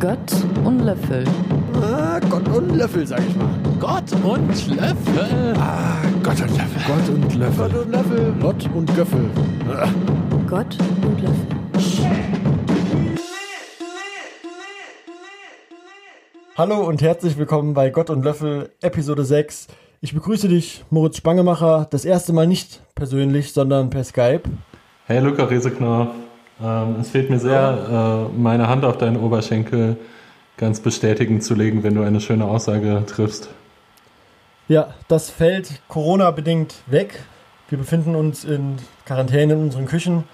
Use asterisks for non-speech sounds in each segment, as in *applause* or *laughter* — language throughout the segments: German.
Gott und Löffel. Ah, Gott und Löffel, sag ich mal. Gott und Löffel. Ah, Gott und Löffel. Gott und Löffel. Gott und Löffel. Gott und Göffel. Ah. Gott und Löffel. Hallo und herzlich willkommen bei Gott und Löffel, Episode 6. Ich begrüße dich, Moritz Spangemacher, das erste Mal nicht persönlich, sondern per Skype. Hey Luca Rieseknopf, ähm, es fehlt mir sehr, äh, meine Hand auf deinen Oberschenkel ganz bestätigend zu legen, wenn du eine schöne Aussage triffst. Ja, das fällt Corona-bedingt weg. Wir befinden uns in Quarantäne in unseren Küchen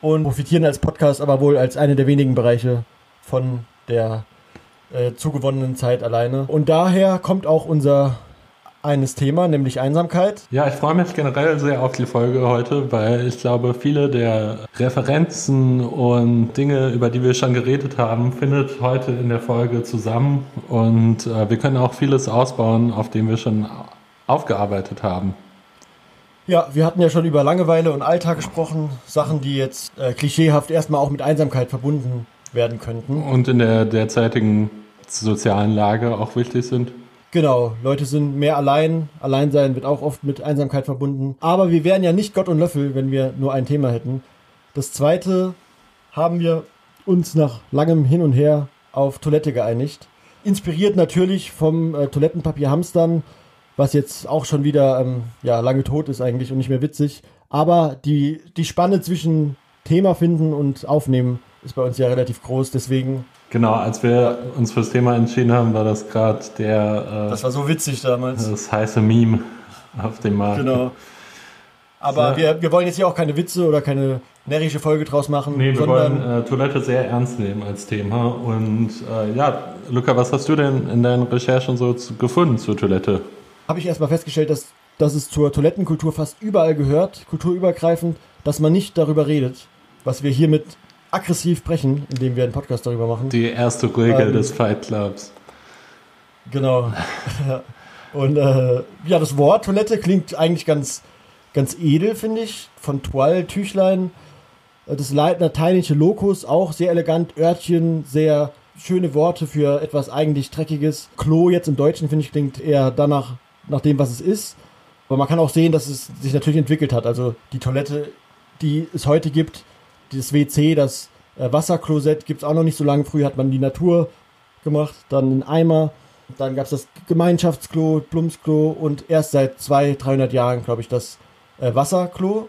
und profitieren als Podcast aber wohl als eine der wenigen Bereiche von der äh, zugewonnenen Zeit alleine. Und daher kommt auch unser eines Thema, nämlich Einsamkeit. Ja, ich freue mich generell sehr auf die Folge heute, weil ich glaube, viele der Referenzen und Dinge, über die wir schon geredet haben, findet heute in der Folge zusammen und äh, wir können auch vieles ausbauen, auf dem wir schon aufgearbeitet haben. Ja, wir hatten ja schon über Langeweile und Alltag gesprochen, Sachen, die jetzt äh, klischeehaft erstmal auch mit Einsamkeit verbunden werden könnten. Und in der derzeitigen sozialen Lage auch wichtig sind. Genau, Leute sind mehr allein. Alleinsein wird auch oft mit Einsamkeit verbunden. Aber wir wären ja nicht Gott und Löffel, wenn wir nur ein Thema hätten. Das zweite haben wir uns nach langem Hin und Her auf Toilette geeinigt. Inspiriert natürlich vom äh, Toilettenpapier Hamstern, was jetzt auch schon wieder ähm, ja, lange tot ist eigentlich und nicht mehr witzig. Aber die, die Spanne zwischen Thema finden und aufnehmen ist bei uns ja relativ groß. Deswegen Genau, als wir uns fürs Thema entschieden haben, war das gerade der äh, Das war so witzig damals. das heiße Meme auf dem Markt. Genau. Aber Ja. wir, wir wollen jetzt hier auch keine Witze oder keine närrische Folge draus machen, Nee, wir wollen äh, Toilette sehr ernst nehmen als Thema. Und äh, ja, Luca, was hast du denn in deinen Recherchen so zu, gefunden zur Toilette? habe ich erstmal festgestellt, dass, dass es zur Toilettenkultur fast überall gehört, kulturübergreifend, dass man nicht darüber redet, was wir hiermit aggressiv brechen, indem wir einen Podcast darüber machen. Die erste Regel Ähm. des Fight Clubs. Genau. *laughs* Und äh, ja, das Wort Toilette klingt eigentlich ganz, ganz edel, finde ich. Von Toile, Tüchlein. Äh, Das lateinische Locus auch sehr elegant. Örtchen, sehr schöne Worte für etwas eigentlich Dreckiges. Klo jetzt im Deutschen, finde ich, klingt eher danach, nach dem, was es ist. Aber man kann auch sehen, dass es sich natürlich entwickelt hat. Also die Toilette, die es heute gibt, das WC, das äh, Wasserklosett gibt es auch noch nicht so lange. Früher hat man die Natur gemacht, dann einen Eimer. Dann gab es das Gemeinschaftsklo, Plumpsklo und erst seit 200, 300 Jahren, glaube ich, das äh, Wasserklo,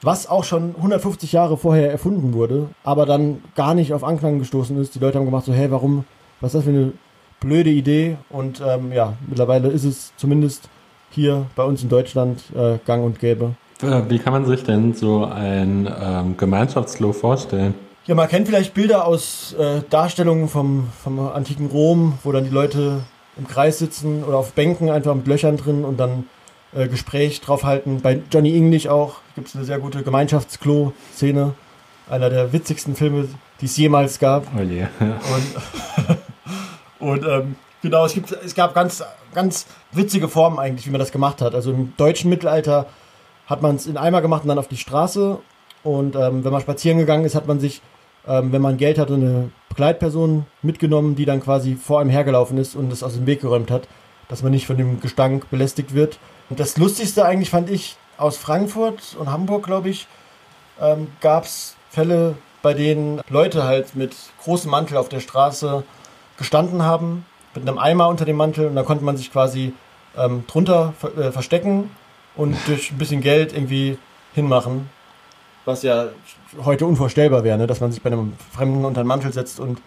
was auch schon 150 Jahre vorher erfunden wurde, aber dann gar nicht auf Anklang gestoßen ist. Die Leute haben gemacht so, hey, warum, was ist das für eine blöde Idee? Und ähm, ja, mittlerweile ist es zumindest hier bei uns in Deutschland äh, gang und gäbe. Äh, Wie kann man sich denn so ein ähm, Gemeinschaftsklo vorstellen? Ja, man kennt vielleicht Bilder aus äh, Darstellungen vom, vom antiken Rom, wo dann die Leute im Kreis sitzen oder auf Bänken einfach mit Löchern drin und dann äh, Gespräch drauf halten. Bei Johnny English auch gibt es eine sehr gute Gemeinschaftsklo-Szene. Einer der witzigsten Filme, die es jemals gab. Oh je. Und, *laughs* und ähm, genau, es, gibt, es gab ganz, ganz witzige Formen eigentlich, wie man das gemacht hat. Also im deutschen Mittelalter hat man es in Eimer gemacht und dann auf die Straße. Und ähm, wenn man spazieren gegangen ist, hat man sich, ähm, wenn man Geld hatte, eine Begleitperson mitgenommen, die dann quasi vor einem hergelaufen ist und es aus dem Weg geräumt hat, dass man nicht von dem Gestank belästigt wird. Und das Lustigste eigentlich fand ich aus Frankfurt und Hamburg, glaube ich, ähm, gab es Fälle, bei denen Leute halt mit großem Mantel auf der Straße gestanden haben, mit einem Eimer unter dem Mantel und da konnte man sich quasi ähm, drunter ver äh, verstecken und durch ein bisschen Geld irgendwie hinmachen. Was ja heute unvorstellbar wäre, ne? dass man sich bei einem Fremden unter den Mantel setzt und.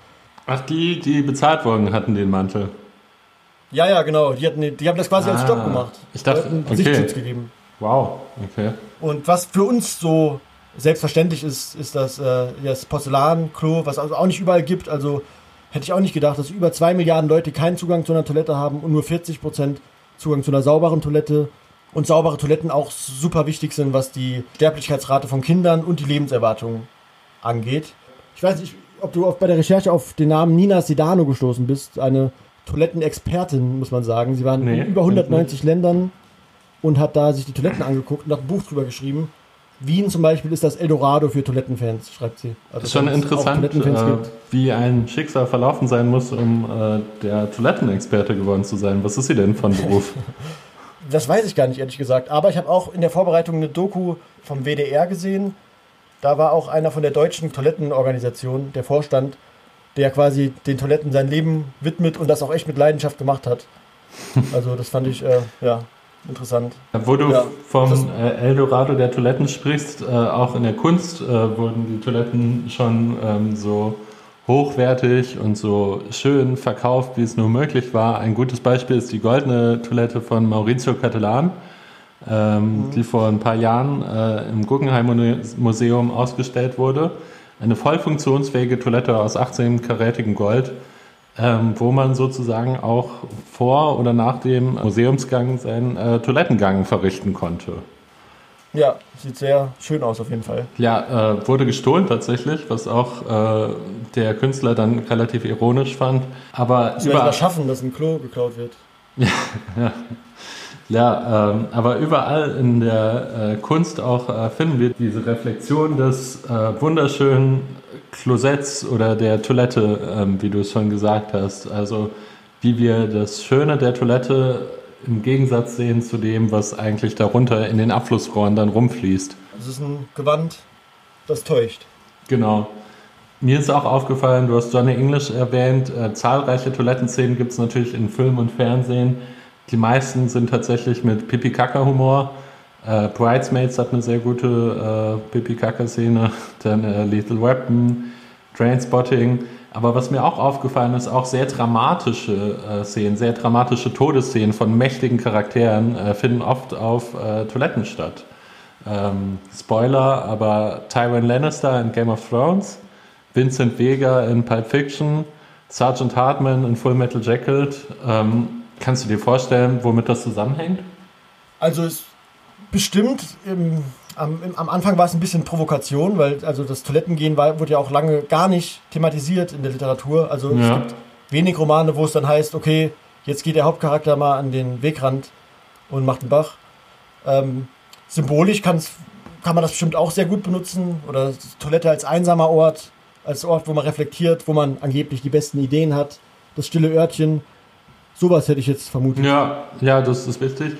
Ach, die, die bezahlt wurden, hatten den Mantel. Ja, ja, genau. Die, hatten, die haben das quasi als Ah, Job gemacht. ich dachte, Leuten okay. Sichtschutz gegeben. Wow, okay. Und was für uns so selbstverständlich ist, ist das, äh, das Porzellanklo, was also auch nicht überall gibt. Also hätte ich auch nicht gedacht, dass über zwei Milliarden Leute keinen Zugang zu einer Toilette haben und nur 40 Prozent Zugang zu einer sauberen Toilette. Und saubere Toiletten auch super wichtig sind, was die Sterblichkeitsrate von Kindern und die Lebenserwartung angeht. Ich weiß nicht, ob du bei der Recherche auf den Namen Nina Sedano gestoßen bist. Eine Toilettenexpertin, muss man sagen. Sie waren Nee, in über 190 Ländern und hat da sich die Toiletten angeguckt und hat ein Buch drüber geschrieben. Wien zum Beispiel ist das Eldorado für Toilettenfans, schreibt sie. Also Ist schon interessant, äh, wie ein Schicksal verlaufen sein muss, um äh, der Toilettenexperte geworden zu sein. Was ist sie denn von Beruf? *laughs* Das weiß ich gar nicht, ehrlich gesagt. Aber ich habe auch in der Vorbereitung eine Doku vom WDR gesehen. Da war auch einer von der deutschen Toilettenorganisation, der Vorstand, der quasi den Toiletten sein Leben widmet und das auch echt mit Leidenschaft gemacht hat. *laughs* Also das fand ich, äh, ja, interessant. Wo du Ja, vom äh, Eldorado der Toiletten sprichst, äh, auch in der Kunst äh, wurden die Toiletten schon ähm, so hochwertig und so schön verkauft, wie es nur möglich war. Ein gutes Beispiel ist die goldene Toilette von Maurizio Cattelan, ähm, die vor ein paar Jahren äh, im Guggenheim Museum ausgestellt wurde. Eine voll funktionsfähige Toilette aus 18-karätigem Gold, ähm, wo man sozusagen auch vor oder nach dem Museumsgang seinen äh, Toilettengang verrichten konnte. Ja, sieht sehr schön aus auf jeden Fall. Ja, äh, wurde gestohlen tatsächlich, was auch äh, der Künstler dann relativ ironisch fand. Aber Sie das schaffen, dass ein Klo geklaut wird. *laughs* ja, ähm, aber überall in der äh, Kunst auch äh, finden wir diese Reflexion des äh, wunderschönen Klosetts oder der Toilette, ähm, wie du es schon gesagt hast. Also wie wir das Schöne der Toilette im Gegensatz sehen zu dem, was eigentlich darunter in den Abflussrohren dann rumfließt. Das ist ein Gewand, das täuscht. Genau. Mir ist auch aufgefallen, du hast Johnny English erwähnt, äh, zahlreiche Toilettenszenen gibt es natürlich in Film und Fernsehen. Die meisten sind tatsächlich mit Pipi-Kaka-Humor. Äh, Bridesmaids hat eine sehr gute äh, Pipi-Kaka-Szene, *laughs* dann äh, Lethal Weapon, Trainspotting. Aber was mir auch aufgefallen ist, auch sehr dramatische äh, Szenen, sehr dramatische Todesszenen von mächtigen Charakteren äh, finden oft auf äh, Toiletten statt. Ähm, Spoiler, aber Tywin Lannister in Game of Thrones, Vincent Vega in Pulp Fiction, Sergeant Hartman in Full Metal Jacket. Ähm, kannst du dir vorstellen, womit das zusammenhängt? Also es bestimmt, im, am, am Anfang war es ein bisschen Provokation, weil also das Toilettengehen war, wurde ja auch lange gar nicht thematisiert in der Literatur. Also Ja. es gibt wenig Romane, wo es dann heißt, okay, jetzt geht der Hauptcharakter mal an den Wegrand und macht einen Bach. Ähm, symbolisch kann's, kann man das bestimmt auch sehr gut benutzen. Oder Toilette als einsamer Ort, als Ort, wo man reflektiert, wo man angeblich die besten Ideen hat. Das stille Örtchen. Sowas hätte ich jetzt vermutet. Ja, ja, das ist wichtig.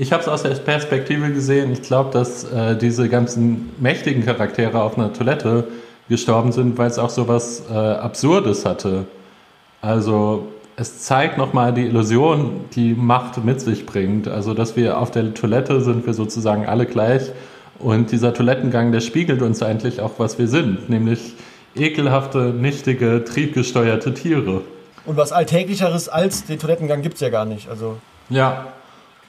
Ich habe es aus der Perspektive gesehen. Ich glaube, dass äh, diese ganzen mächtigen Charaktere auf einer Toilette gestorben sind, weil es auch so was äh, Absurdes hatte. Also es zeigt nochmal die Illusion, die Macht mit sich bringt. Also dass wir auf der Toilette sind wir sozusagen alle gleich. Und dieser Toilettengang, der spiegelt uns eigentlich auch, was wir sind. Nämlich ekelhafte, nichtige, triebgesteuerte Tiere. Und was Alltäglicheres als den Toilettengang gibt es ja gar nicht. Also Ja.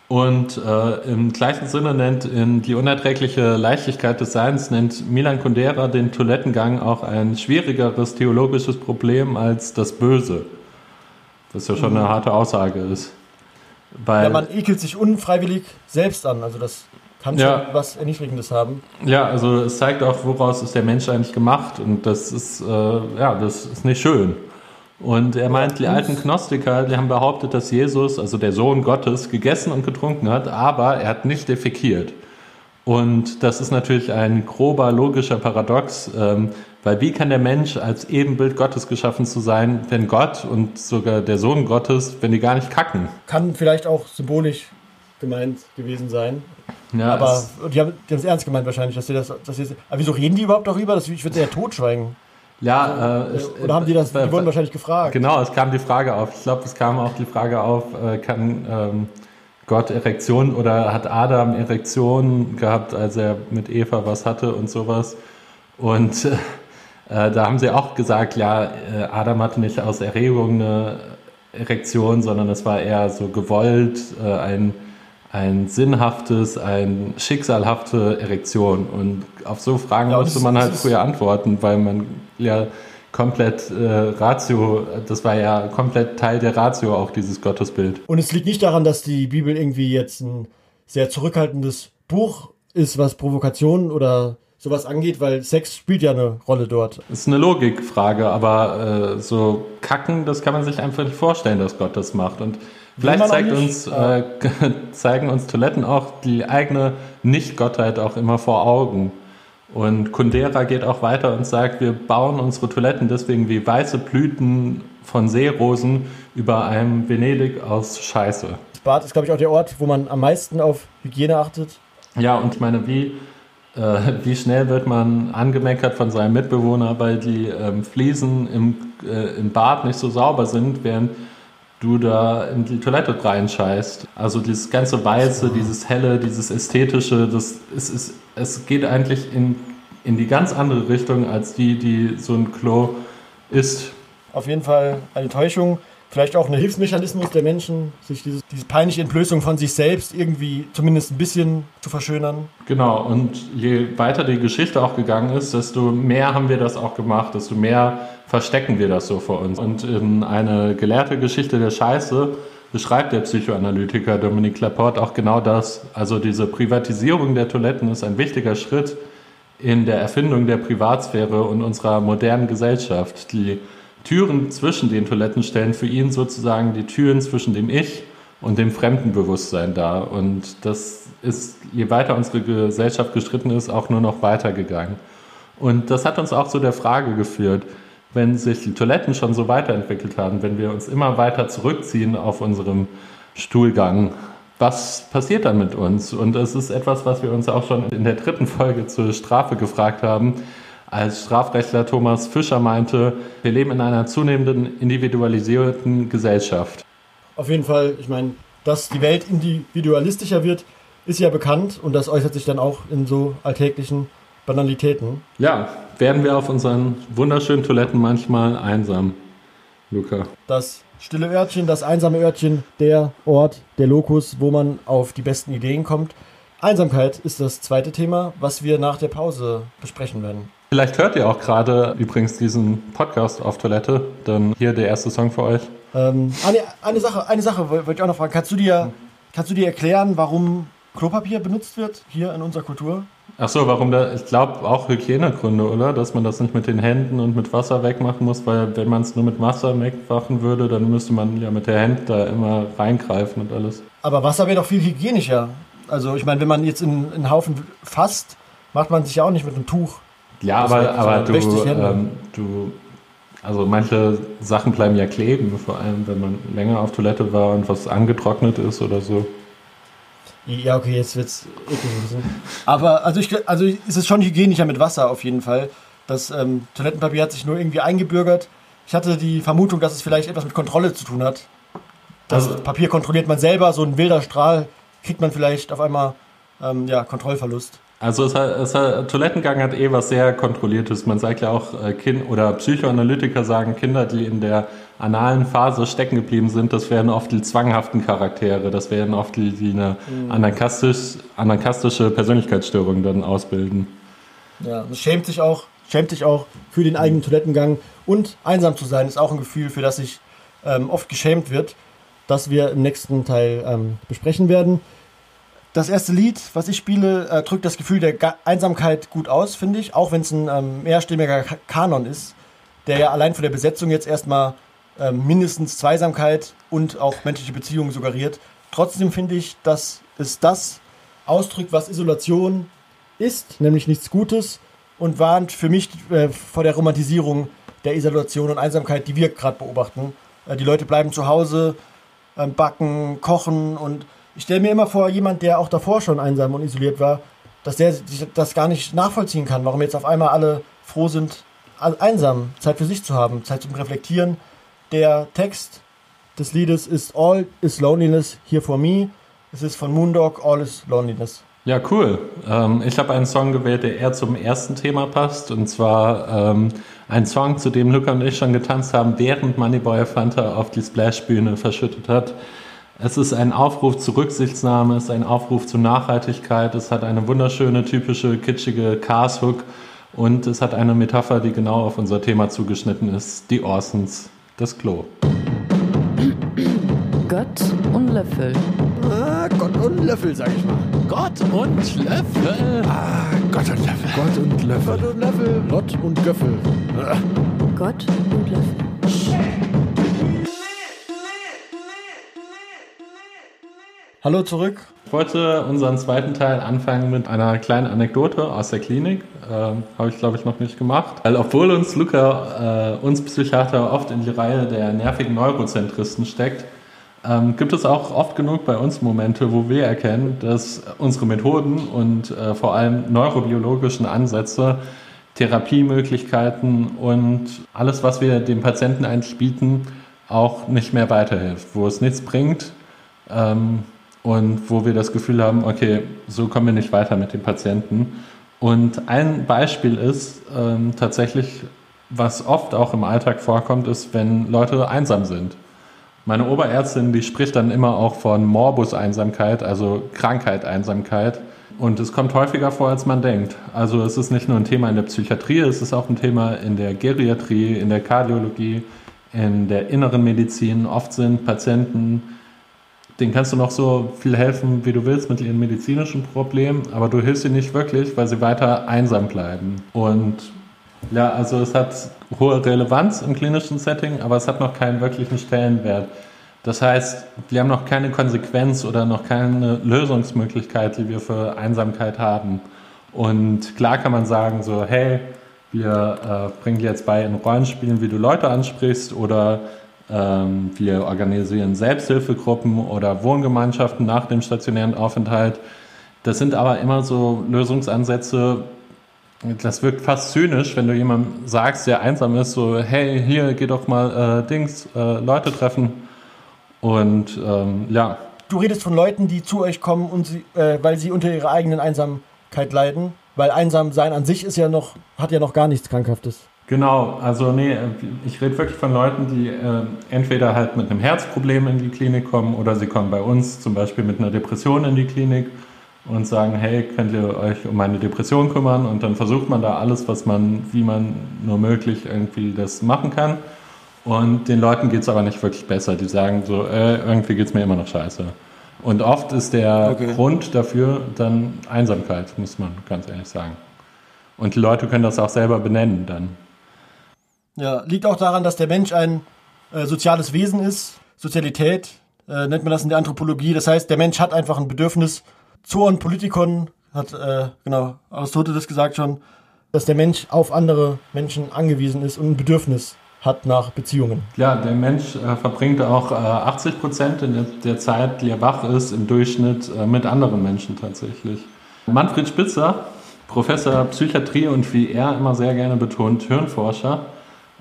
Und äh, im gleichen Sinne nennt in die unerträgliche Leichtigkeit des Seins nennt Milan Kundera den Toilettengang auch ein schwierigeres theologisches Problem als das Böse. Was ja schon eine harte Aussage ist. Weil, ja, man ekelt sich unfreiwillig selbst an. Also das kann schon Ja. was Erniedrigendes haben. ja, also es zeigt auch, woraus ist der Mensch eigentlich gemacht. Und das ist, äh, ja, das ist nicht schön. Und er meint, die alten Gnostiker, die haben behauptet, dass Jesus, also der Sohn Gottes, gegessen und getrunken hat, aber er hat nicht defekiert. Und das ist natürlich ein grober logischer Paradox, ähm, weil wie kann der Mensch als Ebenbild Gottes geschaffen zu sein, wenn Gott und sogar der Sohn Gottes, wenn die gar nicht kacken? Kann vielleicht auch symbolisch gemeint gewesen sein. Ja, aber die haben die haben es ernst gemeint wahrscheinlich, dass sie das. Dass sie, aber wieso reden die überhaupt darüber? Das, ich würde es eher totschweigen. Ja äh, es- Oder haben die das? Die äh, wurden wahrscheinlich gefragt. Genau, es kam die Frage auf. Ich glaube, es kam auch die Frage auf, äh, kann ähm, Gott Erektion oder hat Adam Erektion gehabt, als er mit Eva was hatte und sowas. Und äh, äh, da haben sie auch gesagt, ja, äh, Adam hatte nicht aus Erregung eine Erektion, sondern es war eher so gewollt, äh, ein, ein sinnhaftes, ein schicksalhafte Erektion. Und auf so Fragen Ja, musste man halt früher antworten, weil man ja komplett äh, Ratio, das war ja komplett Teil der Ratio auch dieses Gottesbild. Und es liegt nicht daran, dass die Bibel irgendwie jetzt ein sehr zurückhaltendes Buch ist, was Provokationen oder sowas angeht, weil Sex spielt ja eine Rolle dort. Ist eine Logikfrage, aber äh, so kacken, das kann man sich einfach nicht vorstellen, dass Gott das macht. Und vielleicht zeigt uns, äh, *laughs* zeigen uns Toiletten auch die eigene Nicht-Gottheit auch immer vor Augen. Und Kundera geht auch weiter und sagt, wir bauen unsere Toiletten deswegen wie weiße Blüten von Seerosen über einem Venedig aus Scheiße. Das Bad ist, glaube ich, auch der Ort, wo man am meisten auf Hygiene achtet. Ja, und ich meine, wie, äh, *laughs* wie schnell wird man angemeckert von seinem Mitbewohner, weil die ähm, Fliesen im, äh, im Bad nicht so sauber sind, während du da in die Toilette reinscheißt. Also dieses ganze Weiße, dieses Helle, dieses Ästhetische, das ist, ist, es geht eigentlich in, in die ganz andere Richtung als die, die so ein Klo ist. Auf jeden Fall eine Täuschung. Vielleicht auch ein Hilfsmechanismus der Menschen, sich dieses, diese peinliche Entblößung von sich selbst irgendwie zumindest ein bisschen zu verschönern. Genau, und je weiter die Geschichte auch gegangen ist, desto mehr haben wir das auch gemacht, desto mehr verstecken wir das so vor uns. Und in eine gelehrte Geschichte der Scheiße beschreibt der Psychoanalytiker Dominique Laporte auch genau das. Also diese Privatisierung der Toiletten ist ein wichtiger Schritt in der Erfindung der Privatsphäre und unserer modernen Gesellschaft. Die Türen zwischen den Toiletten stellen für ihn sozusagen die Türen zwischen dem Ich und dem Fremdenbewusstsein dar. Und das ist, je weiter unsere Gesellschaft gestritten ist, auch nur noch weitergegangen. Und das hat uns auch zu der Frage geführt, wenn sich die Toiletten schon so weiterentwickelt haben, wenn wir uns immer weiter zurückziehen auf unserem Stuhlgang, was passiert dann mit uns? Und es ist etwas, was wir uns auch schon in der dritten Folge zur Strafe gefragt haben als Strafrechtler Thomas Fischer meinte, wir leben in einer zunehmenden individualisierten Gesellschaft. Auf jeden Fall, ich meine, dass die Welt individualistischer wird, ist ja bekannt und das äußert sich dann auch in so alltäglichen Banalitäten. Ja, werden wir auf unseren wunderschönen Toiletten manchmal einsam, Luca. Das stille Örtchen, das einsame Örtchen, der Ort, der Lokus, wo man auf die besten Ideen kommt. Einsamkeit ist das zweite Thema, was wir nach der Pause besprechen werden. Vielleicht hört ihr auch gerade übrigens diesen Podcast auf Toilette, dann hier der erste Song für euch. Ähm, eine, eine Sache, eine Sache wollte ich auch noch fragen. Kannst du dir, kannst du dir erklären, warum Klopapier benutzt wird hier in unserer Kultur? Ach so, warum da? Ich glaube auch Hygienegründe, oder? Dass man das nicht mit den Händen und mit Wasser wegmachen muss, weil wenn man es nur mit Wasser wegmachen würde, dann müsste man ja mit der Hand da immer reingreifen und alles. Aber Wasser wäre doch viel hygienischer. Also ich meine, wenn man jetzt in, in einen Haufen fasst, macht man sich ja auch nicht mit einem Tuch. Ja, Das aber, aber du, ähm, du, also manche Sachen bleiben ja kleben, vor allem wenn man länger auf Toilette war und was angetrocknet ist oder so. Ja, okay, jetzt wird's eklig. Aber also, ich, also ist es schon hygienischer mit Wasser auf jeden Fall. Das ähm, Toilettenpapier hat sich nur irgendwie eingebürgert. Ich hatte die Vermutung, dass es vielleicht etwas mit Kontrolle zu tun hat. Das Also- Papier kontrolliert man selber, so ein wilder Strahl kriegt man vielleicht auf einmal ähm, ja, Kontrollverlust. Also es hat, es hat, Toilettengang hat eh was sehr Kontrolliertes. Man sagt ja auch, äh, kind, oder Psychoanalytiker sagen, Kinder, die in der analen Phase stecken geblieben sind, das wären oft die zwanghaften Charaktere. Das wären oft die, die eine anarchastisch, anarchastische Persönlichkeitsstörung dann ausbilden. Ja, es schämt sich auch, schämt sich auch für den eigenen Toilettengang. Und einsam zu sein ist auch ein Gefühl, für das sich ähm, oft geschämt wird, das wir im nächsten Teil ähm, besprechen werden. Das erste Lied, was ich spiele, äh, drückt das Gefühl der Ga Einsamkeit gut aus, finde ich. Auch wenn es ein ähm, mehrstimmiger Ka- Kanon ist, der ja allein von der Besetzung jetzt erstmal ähm, mindestens Zweisamkeit und auch menschliche Beziehungen suggeriert. Trotzdem finde ich, dass es das ausdrückt, was Isolation ist, nämlich nichts Gutes und warnt für mich äh, vor der Romantisierung der Isolation und Einsamkeit, die wir gerade beobachten. Äh, die Leute bleiben zu Hause, äh, backen, kochen und ich stelle mir immer vor, jemand, der auch davor schon einsam und isoliert war, dass der das gar nicht nachvollziehen kann, warum jetzt auf einmal alle froh sind, einsam, Zeit für sich zu haben, Zeit zum Reflektieren. Der Text des Liedes ist All is Loneliness Here for Me. Es ist von Moondog, All is Loneliness. Ja, cool. Ähm, ich habe einen Song gewählt, der eher zum ersten Thema passt. Und zwar ähm, ein Song, zu dem Luca und ich schon getanzt haben, während Moneyboy Fanta auf die Splash-Bühne verschüttet hat. Es ist ein Aufruf zu Rücksichtsnahme, es ist ein Aufruf zu Nachhaltigkeit, es hat eine wunderschöne, typische, kitschige Cars-Hook und es hat eine Metapher, die genau auf unser Thema zugeschnitten ist, die Orsons, das Klo. Gott und Löffel. Ah, Gott und Löffel, sag ich mal. Gott und Löffel. Ah, Gott und Löffel. Gott und Löffel. Gott und Löffel. Gott und Göffel. Gott und Löffel. Hallo zurück. Ich wollte unseren zweiten Teil anfangen mit einer kleinen Anekdote aus der Klinik. Ähm, Habe ich, glaube ich, noch nicht gemacht. Weil obwohl uns Luca, äh, uns Psychiater, oft in die Reihe der nervigen Neurozentristen steckt, ähm, gibt es auch oft genug bei uns Momente, wo wir erkennen, dass unsere Methoden und äh, vor allem neurobiologischen Ansätze, Therapiemöglichkeiten und alles, was wir dem Patienten eigentlich bieten, auch nicht mehr weiterhilft, wo es nichts bringt. Ähm, und wo wir das Gefühl haben, okay, so kommen wir nicht weiter mit dem Patienten. Und ein Beispiel ist ähm, tatsächlich, was oft auch im Alltag vorkommt, ist, wenn Leute einsam sind. Meine Oberärztin, die spricht dann immer auch von Morbus-Einsamkeit, also Krankheit-Einsamkeit. Und es kommt häufiger vor, als man denkt. Also es ist nicht nur ein Thema in der Psychiatrie, es ist auch ein Thema in der Geriatrie, in der Kardiologie, in der inneren Medizin. Oft sind Patienten denen kannst du noch so viel helfen, wie du willst mit ihren medizinischen Problemen, aber du hilfst ihnen nicht wirklich, weil sie weiter einsam bleiben. Und ja, also es hat hohe Relevanz im klinischen Setting, aber es hat noch keinen wirklichen Stellenwert. Das heißt, wir haben noch keine Konsequenz oder noch keine Lösungsmöglichkeit, die wir für Einsamkeit haben. Und klar kann man sagen, so, hey, wir äh, bringen dir jetzt bei in Rollenspielen, wie du Leute ansprichst oder wir organisieren Selbsthilfegruppen oder Wohngemeinschaften nach dem stationären Aufenthalt. Das sind aber immer so Lösungsansätze, das wirkt fast zynisch, wenn du jemandem sagst, der einsam ist, so, hey, hier, geh doch mal äh, Dings, äh, Leute treffen. Und ähm, ja. Du redest von Leuten, die zu euch kommen, und sie, äh, weil sie unter ihrer eigenen Einsamkeit leiden. Weil einsam sein an sich ist ja noch, hat ja noch gar nichts Krankhaftes. Genau, also nee, ich rede wirklich von Leuten, die äh, entweder halt mit einem Herzproblem in die Klinik kommen oder sie kommen bei uns zum Beispiel mit einer Depression in die Klinik und sagen, hey, könnt ihr euch um meine Depression kümmern? Und dann versucht man da alles, was man, wie man nur möglich irgendwie das machen kann. Und den Leuten geht es aber nicht wirklich besser. Die sagen so, äh, irgendwie geht es mir immer noch scheiße. Und oft ist der okay. Grund dafür dann Einsamkeit, muss man ganz ehrlich sagen. Und die Leute können das auch selber benennen dann. Ja, liegt auch daran, dass der Mensch ein äh, soziales Wesen ist. Sozialität äh, nennt man das in der Anthropologie. Das heißt, der Mensch hat einfach ein Bedürfnis. Zoon Politikon hat, äh, genau, Aristoteles gesagt schon, dass der Mensch auf andere Menschen angewiesen ist und ein Bedürfnis hat nach Beziehungen. Ja, der Mensch äh, verbringt auch äh, 80 Prozent der, der, Zeit, die er wach ist, im Durchschnitt äh, mit anderen Menschen tatsächlich. Manfred Spitzer, Professor Psychiatrie und wie er immer sehr gerne betont, Hirnforscher,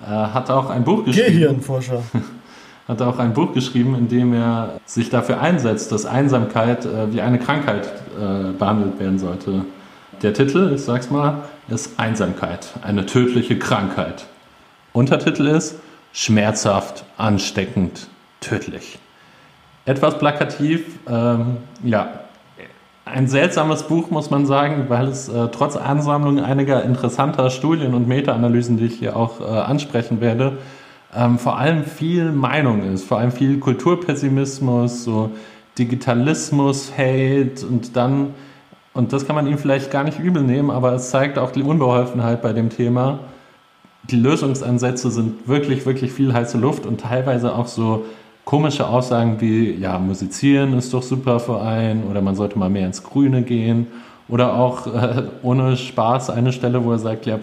hat auch ein Buch geschrieben. Gehirnforscher. *laughs* hat auch ein Buch geschrieben, in dem er sich dafür einsetzt, dass Einsamkeit äh, wie eine Krankheit äh, behandelt werden sollte. Der Titel, ich sag's mal, ist Einsamkeit, eine tödliche Krankheit. Untertitel ist Schmerzhaft, ansteckend, tödlich. Etwas plakativ, ähm, ja, ein seltsames Buch, muss man sagen, weil es äh, trotz Ansammlung einiger interessanter Studien und Meta-Analysen, die ich hier auch äh, ansprechen werde, ähm, vor allem viel Meinung ist, vor allem viel Kulturpessimismus, so Digitalismus, Hate und dann, und das kann man ihm vielleicht gar nicht übel nehmen, aber es zeigt auch die Unbeholfenheit bei dem Thema. Die Lösungsansätze sind wirklich, wirklich viel heiße Luft und teilweise auch so komische Aussagen wie, ja, musizieren ist doch super für einen oder man sollte mal mehr ins Grüne gehen. Oder auch äh, ohne Spaß eine Stelle, wo er sagt, ja,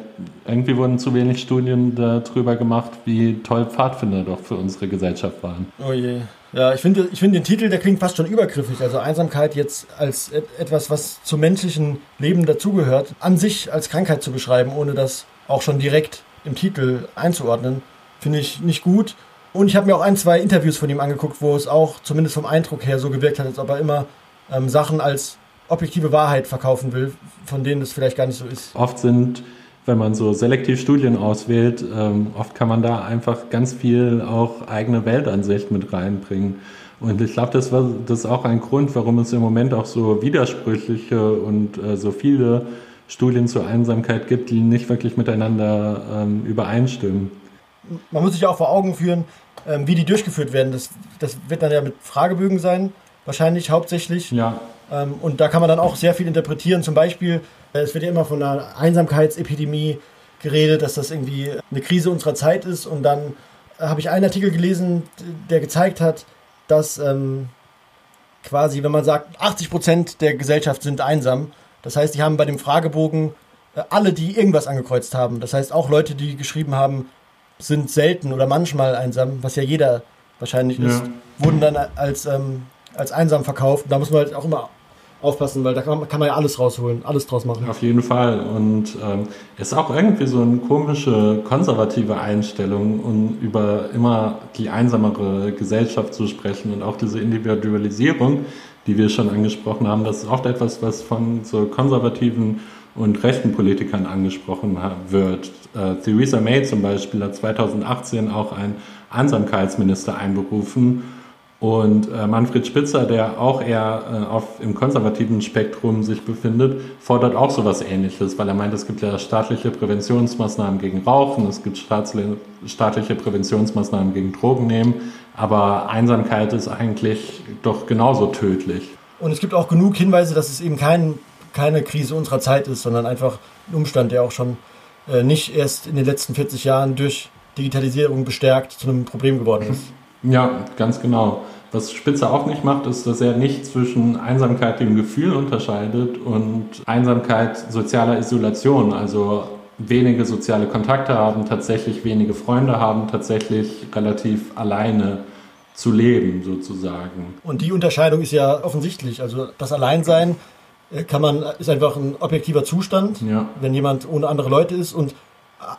irgendwie wurden zu wenig Studien darüber gemacht, wie toll Pfadfinder doch für unsere Gesellschaft waren. Oh je. Ja, ich finde ich find den Titel, der klingt fast schon übergriffig. Also Einsamkeit jetzt als etwas, was zum menschlichen Leben dazugehört, an sich als Krankheit zu beschreiben, ohne das auch schon direkt im Titel einzuordnen, finde ich nicht gut. Und ich habe mir auch ein, zwei Interviews von ihm angeguckt, wo es auch zumindest vom Eindruck her so gewirkt hat, als ob er immer ähm, Sachen als objektive Wahrheit verkaufen will, von denen es vielleicht gar nicht so ist. Oft sind, wenn man so selektiv Studien auswählt, ähm, oft kann man da einfach ganz viel auch eigene Weltansicht mit reinbringen. Und ich glaube, das, war, das ist auch ein Grund, warum es im Moment auch so widersprüchliche und äh, so viele Studien zur Einsamkeit gibt, die nicht wirklich miteinander ähm, übereinstimmen. Man muss sich auch vor Augen führen, ähm, wie die durchgeführt werden, das, das wird dann ja mit Fragebögen sein, wahrscheinlich hauptsächlich. Ja. Ähm, und da kann man dann auch sehr viel interpretieren. Zum Beispiel, äh, es wird ja immer von einer Einsamkeitsepidemie geredet, dass das irgendwie eine Krise unserer Zeit ist. Und dann habe ich einen Artikel gelesen, der gezeigt hat, dass ähm, quasi, wenn man sagt, 80 Prozent der Gesellschaft sind einsam. Das heißt, die haben bei dem Fragebogen äh, alle, die irgendwas angekreuzt haben. Das heißt, auch Leute, die geschrieben haben, sind selten oder manchmal einsam, was ja jeder wahrscheinlich Ja. ist, wurden dann als, ähm, als einsam verkauft. Da muss man halt auch immer aufpassen, weil da kann man, kann man ja alles rausholen, alles draus machen. Auf jeden Fall. Und ähm, es ist auch irgendwie so eine komische konservative Einstellung, um über immer die einsamere Gesellschaft zu sprechen und auch diese Individualisierung, die wir schon angesprochen haben. Das ist oft etwas, was von so konservativen und rechten Politikern angesprochen wird. Äh, Theresa May zum Beispiel hat 2018 auch einen Einsamkeitsminister einberufen und äh, Manfred Spitzer, der auch eher äh, auf, im konservativen Spektrum sich befindet, fordert auch sowas ähnliches, weil er meint, es gibt ja staatliche Präventionsmaßnahmen gegen Rauchen, es gibt staatliche Präventionsmaßnahmen gegen Drogennehmen, aber Einsamkeit ist eigentlich doch genauso tödlich. Und es gibt auch genug Hinweise, dass es eben kein, keine Krise unserer Zeit ist, sondern einfach ein Umstand, der auch schon äh, nicht erst in den letzten 40 Jahren durch Digitalisierung bestärkt zu einem Problem geworden ist. Ja, ganz genau. Was Spitzer auch nicht macht, ist, dass er nicht zwischen Einsamkeit dem Gefühl unterscheidet und Einsamkeit sozialer Isolation. Also wenige soziale Kontakte haben, tatsächlich wenige Freunde haben, tatsächlich relativ alleine zu leben sozusagen. Und die Unterscheidung ist ja offensichtlich. Also das Alleinsein kann man, ist einfach ein objektiver Zustand, Ja. wenn jemand ohne andere Leute ist und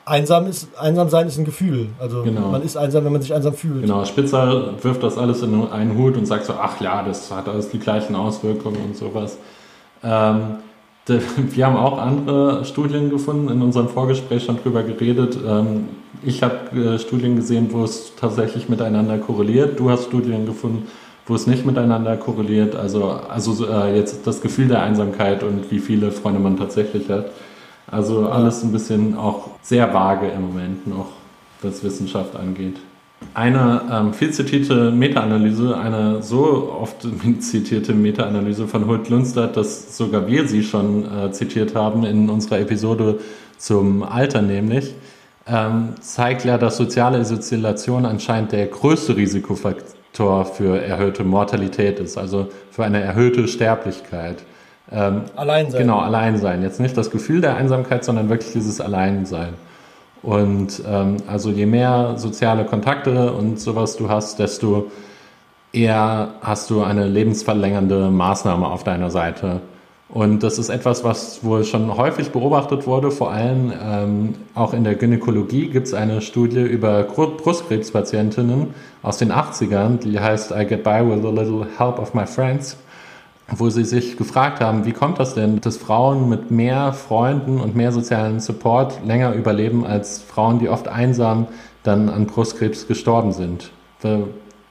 einsam ist, einsam sein ist ein Gefühl. Also Genau. man ist einsam, wenn man sich einsam fühlt. Genau, Spitzer wirft das alles in einen Hut und sagt so, ach ja, das hat alles die gleichen Auswirkungen und sowas. Ähm, *laughs* wir haben auch andere Studien gefunden, in unserem Vorgespräch schon drüber geredet. Ähm, ich habe äh, Studien gesehen, wo es tatsächlich miteinander korreliert. Du hast Studien gefunden, wo es nicht miteinander korreliert. Also, also so, äh, jetzt das Gefühl der Einsamkeit und wie viele Freunde man tatsächlich hat. Also alles ein bisschen auch sehr vage im Moment noch, was Wissenschaft angeht. Eine ähm, viel zitierte Meta-Analyse, eine so oft *laughs* zitierte Meta-Analyse von Hult Lundstadt, dass sogar wir sie schon äh, zitiert haben in unserer Episode zum Alter nämlich, ähm, zeigt ja, dass soziale Isolation anscheinend der größte Risikofaktor für erhöhte Mortalität ist, also für eine erhöhte Sterblichkeit. Ähm, Alleinsein. Genau, Alleinsein. Jetzt nicht das Gefühl der Einsamkeit, sondern wirklich dieses Alleinsein. Und ähm, also je mehr soziale Kontakte und sowas du hast, desto eher hast du eine lebensverlängernde Maßnahme auf deiner Seite. Und das ist etwas, was wohl schon häufig beobachtet wurde. Vor allem ähm, auch in der Gynäkologie gibt es eine Studie über Brustkrebspatientinnen aus den 80ern, die heißt I Get By With a Little Help of My Friends wo sie sich gefragt haben, wie kommt das denn, dass Frauen mit mehr Freunden und mehr sozialen Support länger überleben als Frauen, die oft einsam dann an Brustkrebs gestorben sind. Äh,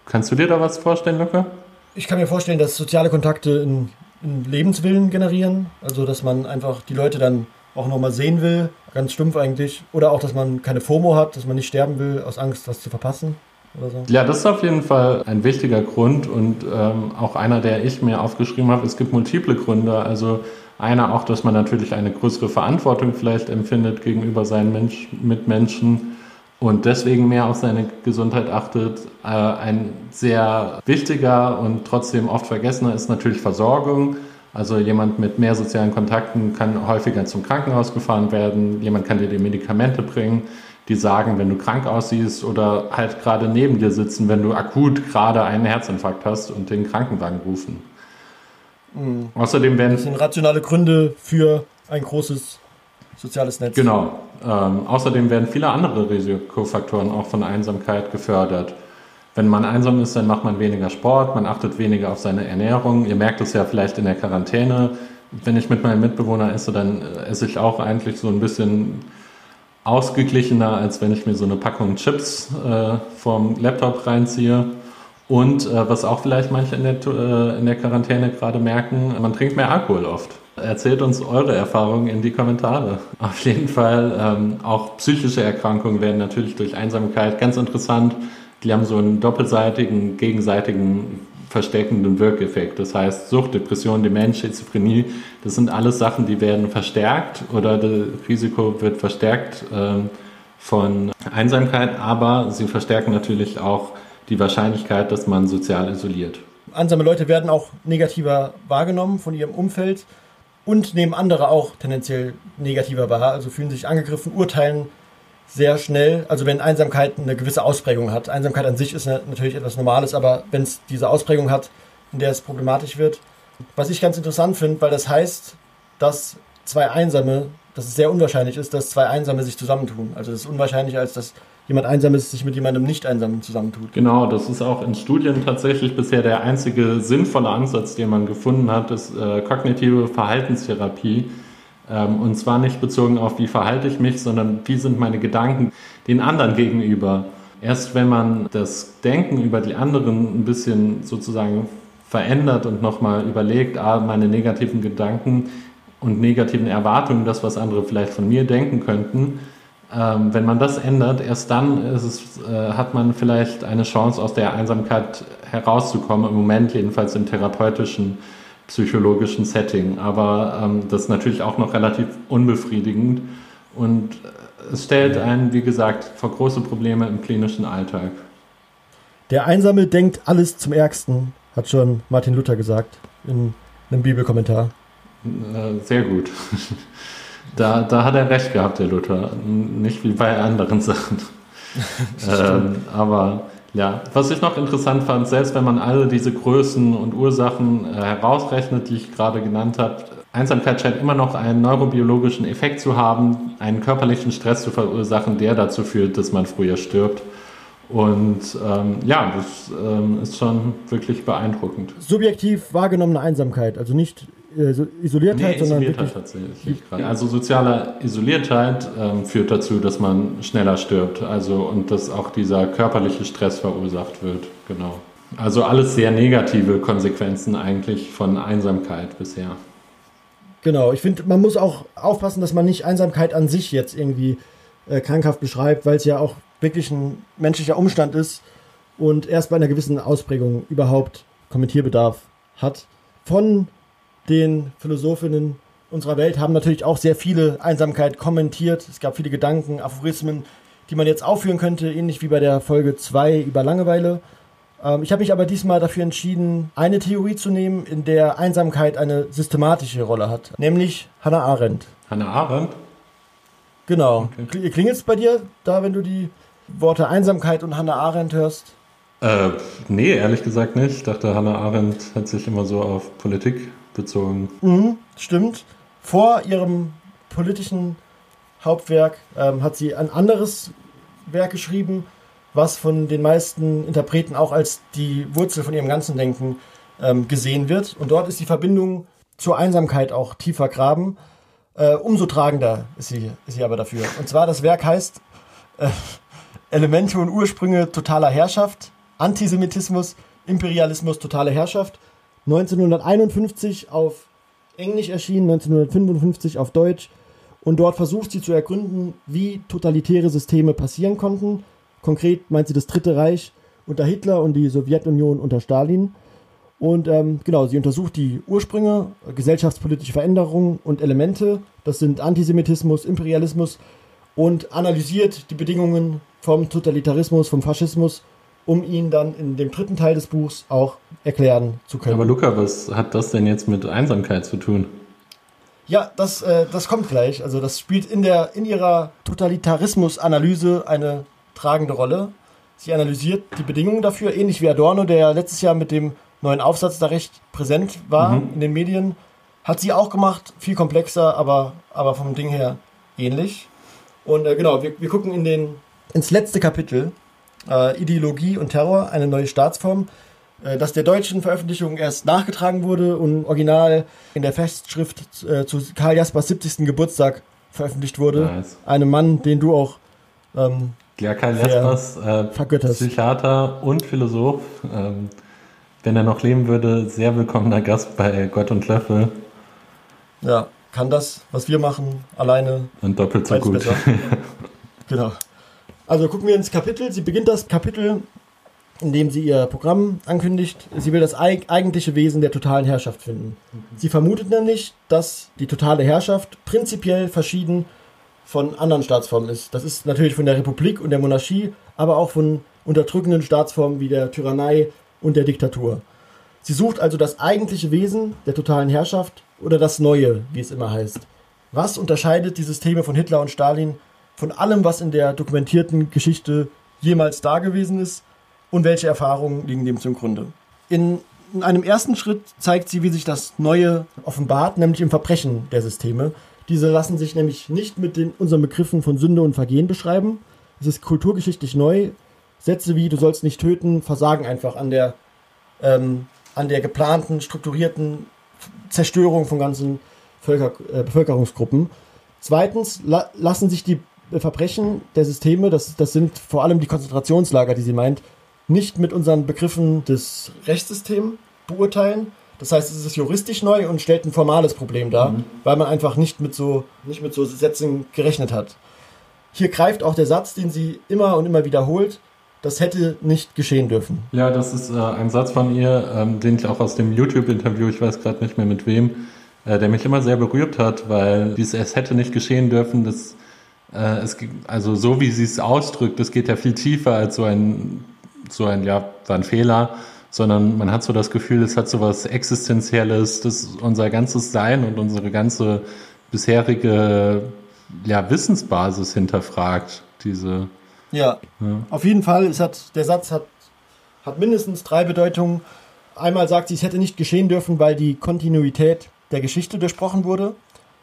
Kannst du dir da was vorstellen, Luca? Ich kann mir vorstellen, dass soziale Kontakte einen, einen Lebenswillen generieren. Also, dass man einfach die Leute dann auch nochmal sehen will. Ganz stumpf eigentlich. Oder auch, dass man keine FOMO hat, dass man nicht sterben will aus Angst, was zu verpassen. So. Ja, das ist auf jeden Fall ein wichtiger Grund und ähm, auch einer, der ich mir aufgeschrieben habe. Es gibt multiple Gründe. Also einer auch, dass man natürlich eine größere Verantwortung vielleicht empfindet gegenüber seinen Mensch Mitmenschen und deswegen mehr auf seine Gesundheit achtet. Äh, ein sehr wichtiger und trotzdem oft vergessener ist natürlich Versorgung. Also jemand mit mehr sozialen Kontakten kann häufiger zum Krankenhaus gefahren werden. Jemand kann dir die Medikamente bringen die sagen, wenn du krank aussiehst oder halt gerade neben dir sitzen, wenn du akut gerade einen Herzinfarkt hast und den Krankenwagen rufen. Außerdem werden Das sind rationale Gründe für ein großes soziales Netz. Genau. Ähm, außerdem werden viele andere Risikofaktoren auch von Einsamkeit gefördert. Wenn man einsam ist, dann macht man weniger Sport, man achtet weniger auf seine Ernährung. Ihr merkt es ja vielleicht in der Quarantäne. Wenn ich mit meinem Mitbewohner esse, dann äh, esse ich auch eigentlich so ein bisschen ausgeglichener, als wenn ich mir so eine Packung Chips äh, vom Laptop reinziehe. Und äh, was auch vielleicht manche in der, äh, in der Quarantäne gerade merken, man trinkt mehr Alkohol oft. Erzählt uns eure Erfahrungen in die Kommentare. Auf jeden Fall, ähm, auch psychische Erkrankungen werden natürlich durch Einsamkeit ganz interessant. Die haben so einen doppelseitigen, gegenseitigen verstärkenden Wirkeffekt. Das heißt, Sucht, Depression, Demenz, Schizophrenie, das sind alles Sachen, die werden verstärkt oder das Risiko wird verstärkt ähm, von Einsamkeit, aber sie verstärken natürlich auch die Wahrscheinlichkeit, dass man sozial isoliert. einsame Leute werden auch negativer wahrgenommen von ihrem Umfeld und nehmen andere auch tendenziell negativer wahr, also fühlen sich angegriffen, urteilen sehr schnell. Also wenn Einsamkeit eine gewisse Ausprägung hat. Einsamkeit an sich ist natürlich etwas Normales, aber wenn es diese Ausprägung hat, in der es problematisch wird. Was ich ganz interessant finde, weil das heißt, dass zwei Einsame, dass es sehr unwahrscheinlich ist, dass zwei Einsame sich zusammentun. Also es ist unwahrscheinlicher, als dass jemand Einsames sich mit jemandem Nicht-Einsamen zusammentut. Genau, das ist auch in Studien tatsächlich bisher der einzige sinnvolle Ansatz, den man gefunden hat, ist äh, kognitive Verhaltenstherapie. Ähm, und zwar nicht bezogen auf, wie verhalte ich mich, sondern wie sind meine Gedanken den anderen gegenüber. Erst wenn man das Denken über die anderen ein bisschen sozusagen verändert und nochmal überlegt, ah, meine negativen Gedanken und negativen Erwartungen, das, was andere vielleicht von mir denken könnten, ähm, wenn man das ändert, erst dann es, äh, hat man vielleicht eine Chance, aus der Einsamkeit herauszukommen, im Moment jedenfalls im therapeutischen, psychologischen Setting. Aber ähm, das ist natürlich auch noch relativ unbefriedigend und äh, es stellt einen, wie gesagt, vor große Probleme im klinischen Alltag. Der Einsame denkt alles zum Ärgsten, hat schon Martin Luther gesagt in einem Bibelkommentar. Äh, sehr gut. *laughs* Da, da hat er recht gehabt, der Luther. Nicht wie bei anderen Sachen. *laughs* ähm, aber ja, was ich noch interessant fand, selbst wenn man alle diese Größen und Ursachen äh, herausrechnet, die ich gerade genannt habe, Einsamkeit scheint immer noch einen neurobiologischen Effekt zu haben, einen körperlichen Stress zu verursachen, der dazu führt, dass man früher stirbt. Und ähm, ja, das ähm, ist schon wirklich beeindruckend. Subjektiv wahrgenommene Einsamkeit, also nicht Isoliertheit, nee, sondern wirklich tatsächlich. Also soziale Isoliertheit ähm, führt dazu, dass man schneller stirbt. Also und dass auch dieser körperliche Stress verursacht wird. Genau. Also alles sehr negative Konsequenzen eigentlich von Einsamkeit bisher. Genau, ich finde, man muss auch aufpassen, dass man nicht Einsamkeit an sich jetzt irgendwie äh, krankhaft beschreibt, weil es ja auch wirklich ein menschlicher Umstand ist und erst bei einer gewissen Ausprägung überhaupt Kommentierbedarf hat. Von den Philosophinnen unserer Welt haben natürlich auch sehr viele Einsamkeit kommentiert. Es gab viele Gedanken, Aphorismen, die man jetzt aufführen könnte, ähnlich wie bei der Folge 2 über Langeweile. Ähm, ich habe mich aber diesmal dafür entschieden, eine Theorie zu nehmen, in der Einsamkeit eine systematische Rolle hat, nämlich Hannah Arendt. Hannah Arendt? Genau. Okay. Klingelt es bei dir da, wenn du die Worte Einsamkeit und Hannah Arendt hörst? Äh, nee, ehrlich gesagt nicht. Ich dachte, Hannah Arendt hat sich immer so auf Politik bezogen. Mhm, stimmt. Vor ihrem politischen Hauptwerk ähm, hat sie ein anderes Werk geschrieben, was von den meisten Interpreten auch als die Wurzel von ihrem ganzen Denken ähm, gesehen wird. Und dort ist die Verbindung zur Einsamkeit auch tiefer graben. Äh, umso tragender ist sie, ist sie aber dafür. Und zwar das Werk heißt äh, Elemente und Ursprünge totaler Herrschaft, Antisemitismus, Imperialismus, totale Herrschaft 1951 auf Englisch erschienen, 1955 auf Deutsch. Und dort versucht sie zu ergründen, wie totalitäre Systeme passieren konnten. Konkret meint sie das Dritte Reich unter Hitler und die Sowjetunion unter Stalin. Und ähm, genau, sie untersucht die Ursprünge, gesellschaftspolitische Veränderungen und Elemente. Das sind Antisemitismus, Imperialismus und analysiert die Bedingungen vom Totalitarismus, vom Faschismus um ihn dann in dem dritten Teil des Buchs auch erklären zu können. Aber Luca, was hat das denn jetzt mit Einsamkeit zu tun? Ja, das, äh, das kommt gleich. Also das spielt in, der, in ihrer Totalitarismus-Analyse eine tragende Rolle. Sie analysiert die Bedingungen dafür, ähnlich wie Adorno, der letztes Jahr mit dem neuen Aufsatz da recht präsent war mhm. in den Medien. Hat sie auch gemacht, viel komplexer, aber, aber vom Ding her ähnlich. Und äh, genau, wir, wir gucken in den, ins letzte Kapitel äh, Ideologie und Terror, eine neue Staatsform, äh, das der deutschen Veröffentlichung erst nachgetragen wurde und original in der Festschrift äh, zu Karl Jaspers 70. Geburtstag veröffentlicht wurde. Nice. Einem Mann, den du auch ähm, ja, Karl Jaspers, äh, Psychiater und Philosoph. Ähm, wenn er noch leben würde, sehr willkommener Gast bei Gott und Löffel. Ja, kann das, was wir machen, alleine. Und doppelt so gut. *laughs* genau. Also gucken wir ins Kapitel. Sie beginnt das Kapitel, indem sie ihr Programm ankündigt. Sie will das eigentliche Wesen der totalen Herrschaft finden. Sie vermutet nämlich, dass die totale Herrschaft prinzipiell verschieden von anderen Staatsformen ist. Das ist natürlich von der Republik und der Monarchie, aber auch von unterdrückenden Staatsformen wie der Tyrannei und der Diktatur. Sie sucht also das eigentliche Wesen der totalen Herrschaft oder das Neue, wie es immer heißt. Was unterscheidet die Systeme von Hitler und Stalin von allem, was in der dokumentierten Geschichte jemals da gewesen ist und welche Erfahrungen liegen dem zum Grunde? In, in einem ersten Schritt zeigt sie, wie sich das Neue offenbart, nämlich im Verbrechen der Systeme. Diese lassen sich nämlich nicht mit den, unseren Begriffen von Sünde und Vergehen beschreiben. Es ist kulturgeschichtlich neu. Sätze wie du sollst nicht töten versagen einfach an der, ähm, an der geplanten, strukturierten Zerstörung von ganzen Völker, äh, Bevölkerungsgruppen. Zweitens la lassen sich die Verbrechen der Systeme, das, das sind vor allem die Konzentrationslager, die sie meint, nicht mit unseren Begriffen des Rechtssystems beurteilen. Das heißt, es ist juristisch neu und stellt ein formales Problem dar, mhm. weil man einfach nicht mit so nicht mit so Sätzen gerechnet hat. Hier greift auch der Satz, den sie immer und immer wiederholt, das hätte nicht geschehen dürfen. Ja, das ist äh, ein Satz von ihr, ähm, den ich auch aus dem YouTube-Interview, ich weiß gerade nicht mehr mit wem, äh, der mich immer sehr berührt hat, weil dieses es hätte nicht geschehen dürfen, das äh, es, also so wie sie es ausdrückt, das geht ja viel tiefer als so ein so ein ja war ein Fehler, sondern man hat so das Gefühl, es hat so was Existenzielles, das unser ganzes Sein und unsere ganze bisherige ja, Wissensbasis hinterfragt. Diese ja, ja, auf jeden Fall. Es hat, der Satz hat, hat mindestens drei Bedeutungen. Einmal sagt sie, es hätte nicht geschehen dürfen, weil die Kontinuität der Geschichte durchbrochen wurde.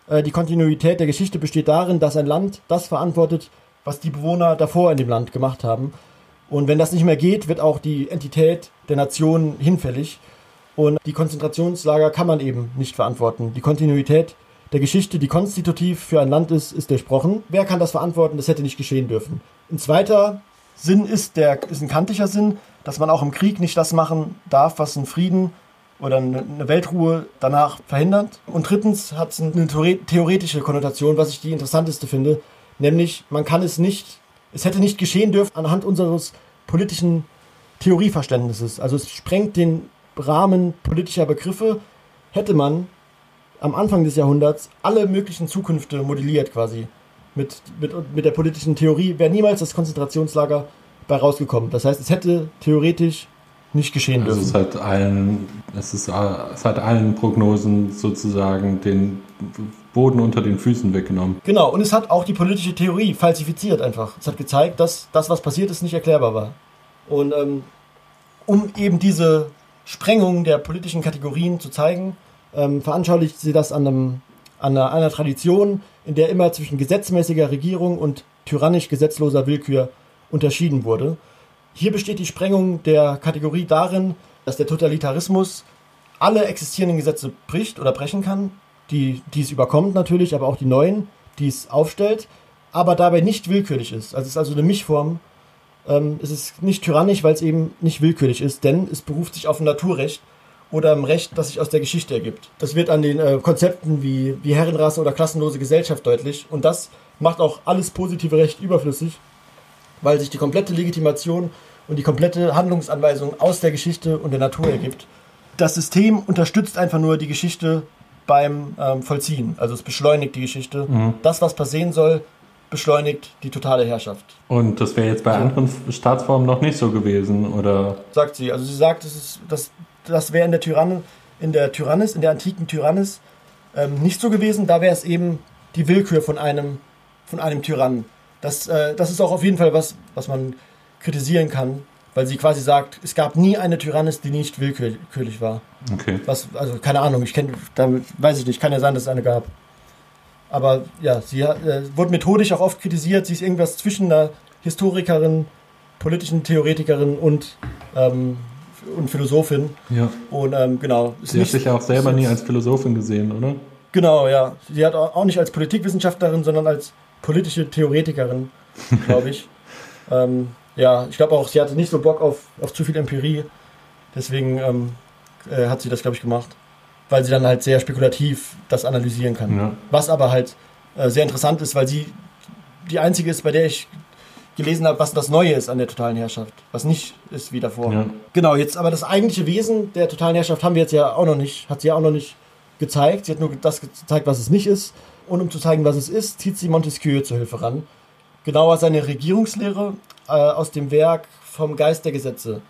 Äh, die Kontinuität der Geschichte besteht darin, dass ein Land das verantwortet, was die Bewohner davor in dem Land gemacht haben. Und wenn das nicht mehr geht, wird auch die Entität der Nation hinfällig. Und die Konzentrationslager kann man eben nicht verantworten. Die Kontinuität der Geschichte, die konstitutiv für ein Land ist, ist durchbrochen. Wer kann das verantworten? Das hätte nicht geschehen dürfen. Ein zweiter Sinn ist, der, ist ein kantischer Sinn, dass man auch im Krieg nicht das machen darf, was ein Frieden oder eine Weltruhe danach verhindert. Und drittens hat es eine theoretische Konnotation, was ich die interessanteste finde, nämlich man kann es nicht, es hätte nicht geschehen dürfen anhand unseres politischen Theorieverständnisses. Also es sprengt den Rahmen politischer Begriffe, hätte man am Anfang des Jahrhunderts alle möglichen Zukünfte modelliert quasi. Mit, mit, mit der politischen Theorie wäre niemals das Konzentrationslager bei rausgekommen. Das heißt, es hätte theoretisch nicht geschehen also dürfen. Es ist halt allen, es ist, es hat allen Prognosen sozusagen den Boden unter den Füßen weggenommen. Genau, und es hat auch die politische Theorie falsifiziert einfach. Es hat gezeigt, dass das, was passiert ist, nicht erklärbar war. Und ähm, um eben diese Sprengung der politischen Kategorien zu zeigen, ähm, veranschaulicht sie das an, einem, an einer, einer Tradition, in der immer zwischen gesetzmäßiger Regierung und tyrannisch gesetzloser Willkür unterschieden wurde. Hier besteht die Sprengung der Kategorie darin, dass der Totalitarismus alle existierenden Gesetze bricht oder brechen kann, die, die es überkommt natürlich, aber auch die neuen, die es aufstellt, aber dabei nicht willkürlich ist. Also es ist also eine Mischform. Ähm, es ist nicht tyrannisch, weil es eben nicht willkürlich ist, denn es beruft sich auf ein Naturrecht oder im Recht, das sich aus der Geschichte ergibt. Das wird an den äh, Konzepten wie, wie Herrenrasse oder klassenlose Gesellschaft deutlich und das macht auch alles positive Recht überflüssig, weil sich die komplette Legitimation und die komplette Handlungsanweisung aus der Geschichte und der Natur ergibt. Das System unterstützt einfach nur die Geschichte beim ähm, Vollziehen, also es beschleunigt die Geschichte. Mhm. Das, was passieren soll, beschleunigt die totale Herrschaft. Und das wäre jetzt bei anderen Staatsformen noch nicht so gewesen, oder? Sagt sie. Also sie sagt, ist, das das wäre in der Tyrann, in der Tyrannis, in der antiken Tyrannis ähm, nicht so gewesen. Da wäre es eben die Willkür von einem, von einem Tyrannen. Das, äh, das ist auch auf jeden Fall was, was man kritisieren kann, weil sie quasi sagt, es gab nie eine Tyrannis, die nicht willkürlich war. Okay. Was, also keine Ahnung, ich kenne, da weiß ich nicht, kann ja sein, dass es eine gab. Aber ja, sie äh, wurde methodisch auch oft kritisiert. Sie ist irgendwas zwischen einer Historikerin, politischen Theoretikerin und ähm, und Philosophin. Ja. Und ähm, genau. Sie hat sich ja auch selber nie als Philosophin gesehen, oder? Genau, ja. Sie hat auch nicht als Politikwissenschaftlerin, sondern als politische Theoretikerin, glaube ich. *laughs* ähm, ja, ich glaube auch, sie hatte nicht so Bock auf, auf zu viel Empirie. Deswegen ähm, äh, hat sie das, glaube ich, gemacht. Weil sie dann halt sehr spekulativ das analysieren kann. Ja. Was aber halt äh, sehr interessant ist, weil sie die einzige ist, bei der ich gelesen habe, was das Neue ist an der totalen Herrschaft, was nicht ist wie davor. Ja. Genau, jetzt aber das eigentliche Wesen der totalen Herrschaft haben wir jetzt ja auch noch nicht, hat sie ja auch noch nicht gezeigt. Sie hat nur das gezeigt, was es nicht ist. Und um zu zeigen, was es ist, zieht sie Montesquieu zur Hilfe ran. Genauer seine Regierungslehre äh, aus dem Werk vom Geist der Gesetze.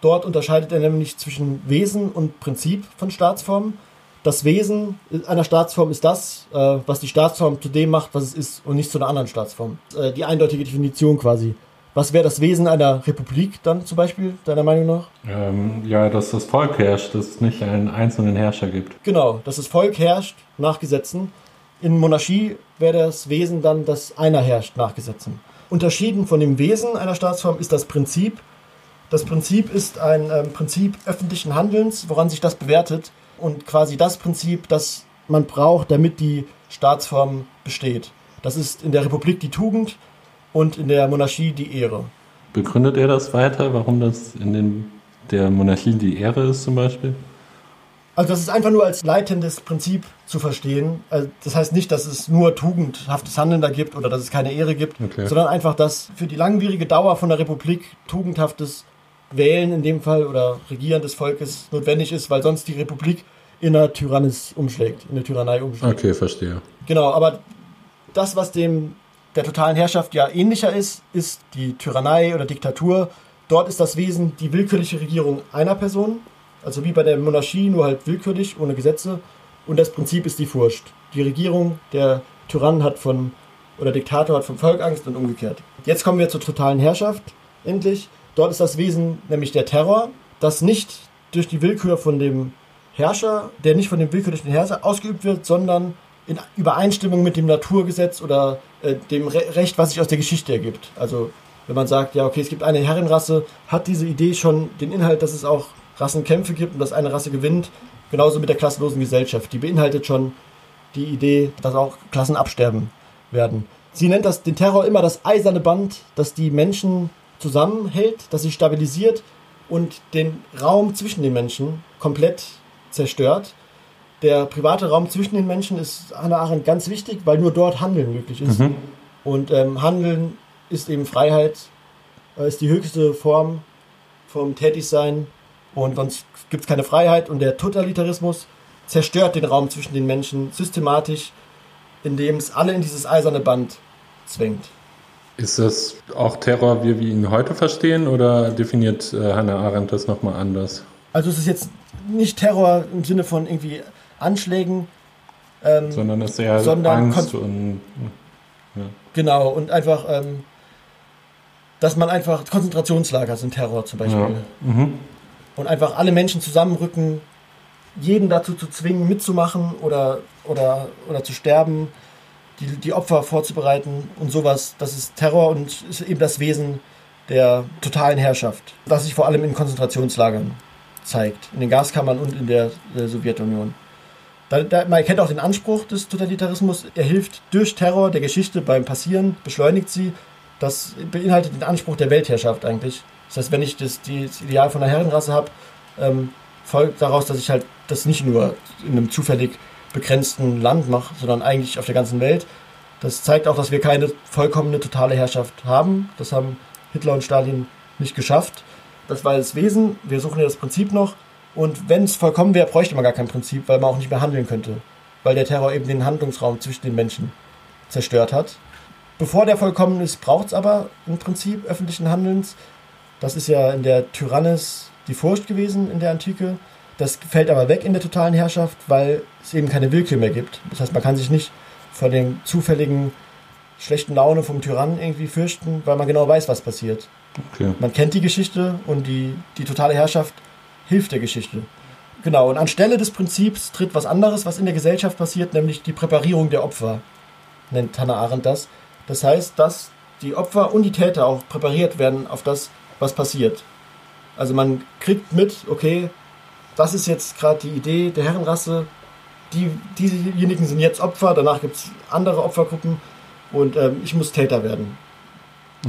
Dort unterscheidet er nämlich zwischen Wesen und Prinzip von Staatsformen. Das Wesen einer Staatsform ist das, äh, was die Staatsform zu dem macht, was es ist und nicht zu einer anderen Staatsform. Äh, die eindeutige Definition quasi. Was wäre das Wesen einer Republik dann zum Beispiel, deiner Meinung nach? Ähm, ja, dass das Volk herrscht, dass es nicht einen einzelnen Herrscher gibt. Genau, dass das Volk herrscht nach Gesetzen. In Monarchie wäre das Wesen dann, dass einer herrscht nach Gesetzen. Unterschieden von dem Wesen einer Staatsform ist das Prinzip. Das Prinzip ist ein ähm, Prinzip öffentlichen Handelns, woran sich das bewertet und quasi das Prinzip, das man braucht, damit die Staatsform besteht. Das ist in der Republik die Tugend und in der Monarchie die Ehre. Begründet er das weiter, warum das in den, der Monarchie die Ehre ist zum Beispiel? Also das ist einfach nur als leitendes Prinzip zu verstehen. Also das heißt nicht, dass es nur tugendhaftes Handeln da gibt oder dass es keine Ehre gibt, Okay. sondern einfach, dass für die langwierige Dauer von der Republik tugendhaftes Wählen in dem Fall oder Regieren des Volkes notwendig ist, weil sonst die Republik in einer Tyrannis umschlägt, in eine Tyrannei umschlägt. Okay, verstehe. Genau, aber das, was dem der totalen Herrschaft ja ähnlicher ist, ist die Tyrannei oder Diktatur. Dort ist das Wesen die willkürliche Regierung einer Person, also wie bei der Monarchie, nur halt willkürlich, ohne Gesetze. Und das Prinzip ist die Furcht. Die Regierung, der Tyrann hat von, oder Diktator hat vom Volk Angst und umgekehrt. Jetzt kommen wir zur totalen Herrschaft, endlich. Dort ist das Wesen nämlich der Terror, das nicht durch die Willkür von dem Herrscher, der nicht von dem willkürlichen Herrscher ausgeübt wird, sondern in Übereinstimmung mit dem Naturgesetz oder äh, dem Re Recht, was sich aus der Geschichte ergibt. Also wenn man sagt, ja, okay, es gibt eine Herrenrasse, hat diese Idee schon den Inhalt, dass es auch Rassenkämpfe gibt und dass eine Rasse gewinnt. Genauso mit der klassenlosen Gesellschaft. Die beinhaltet schon die Idee, dass auch Klassen absterben werden. Sie nennt das den Terror immer das eiserne Band, das die Menschen zusammenhält, das sie stabilisiert und den Raum zwischen den Menschen komplett zerstört. Der private Raum zwischen den Menschen ist Hannah Arendt ganz wichtig, weil nur dort Handeln möglich ist. Und ähm, Handeln ist eben Freiheit, äh, ist die höchste Form vom Tätigsein und sonst gibt es keine Freiheit und der Totalitarismus zerstört den Raum zwischen den Menschen systematisch, indem es alle in dieses eiserne Band zwängt. Ist das auch Terror, wie wir ihn heute verstehen, oder definiert äh, Hannah Arendt das nochmal anders? Also es ist jetzt nicht Terror im Sinne von irgendwie Anschlägen, ähm, Sondern es ist eher Angst kon- und. genau, und einfach, ähm, dass man einfach Konzentrationslager sind Terror zum Beispiel. Ja. Mhm. Und einfach alle Menschen zusammenrücken, jeden dazu zu zwingen, mitzumachen oder, oder, oder zu sterben, die, die Opfer vorzubereiten und sowas. Das ist Terror und ist eben das Wesen der totalen Herrschaft, das sich vor allem in Konzentrationslagern zeigt, in den Gaskammern und in der äh, Sowjetunion. Da, da, man erkennt auch den Anspruch des Totalitarismus. Er hilft durch Terror der Geschichte beim Passieren, beschleunigt sie. Das beinhaltet den Anspruch der Weltherrschaft eigentlich. Das heißt, wenn ich das, die, das Ideal von einer Herrenrasse habe, ähm, folgt daraus, dass ich halt das nicht nur in einem zufällig begrenzten Land mache, sondern eigentlich auf der ganzen Welt. Das zeigt auch, dass wir keine vollkommene totale Herrschaft haben. Das haben Hitler und Stalin nicht geschafft. Das war das Wesen. Wir suchen ja das Prinzip noch. Und wenn es vollkommen wäre, bräuchte man gar kein Prinzip, weil man auch nicht mehr handeln könnte. Weil der Terror eben den Handlungsraum zwischen den Menschen zerstört hat. Bevor der vollkommen ist, braucht es aber ein Prinzip öffentlichen Handelns. Das ist ja in der Tyrannis die Furcht gewesen in der Antike. Das fällt aber weg in der totalen Herrschaft, weil es eben keine Willkür mehr gibt. Das heißt, man kann sich nicht vor dem zufälligen schlechten Laune vom Tyrannen irgendwie fürchten, weil man genau weiß, was passiert. Okay. Man kennt die Geschichte und die, die totale Herrschaft hilft der Geschichte. Genau, und anstelle des Prinzips tritt was anderes, was in der Gesellschaft passiert, nämlich die Präparierung der Opfer, nennt Hannah Arendt das. Das heißt, dass die Opfer und die Täter auch präpariert werden auf das, was passiert. Also man kriegt mit, okay, das ist jetzt gerade die Idee der Herrenrasse, die, diejenigen sind jetzt Opfer, danach gibt es andere Opfergruppen und ähm, ich muss Täter werden.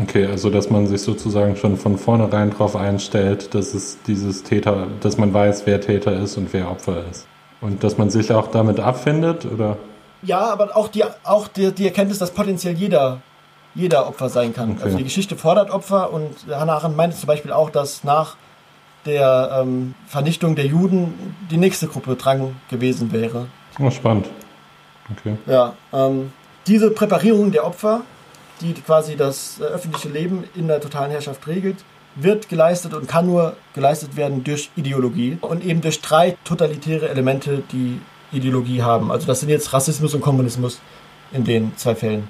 Okay, also dass man sich sozusagen schon von vornherein darauf einstellt, dass es dieses Täter, dass man weiß, wer Täter ist und wer Opfer ist. Und dass man sich auch damit abfindet, oder? Ja, aber auch die, auch die, die Erkenntnis, dass potenziell jeder, jeder Opfer sein kann. Okay. Also die Geschichte fordert Opfer und Hannah Arendt meinte zum Beispiel auch, dass nach der ähm, Vernichtung der Juden die nächste Gruppe dran gewesen wäre. Oh, spannend. Okay. Ja, ähm, diese Präparierung der Opfer, die quasi das äh, öffentliche Leben in der totalen Herrschaft regelt, wird geleistet und kann nur geleistet werden durch Ideologie und eben durch drei totalitäre Elemente, die Ideologie haben. Also das sind jetzt Rassismus und Kommunismus in den zwei Fällen.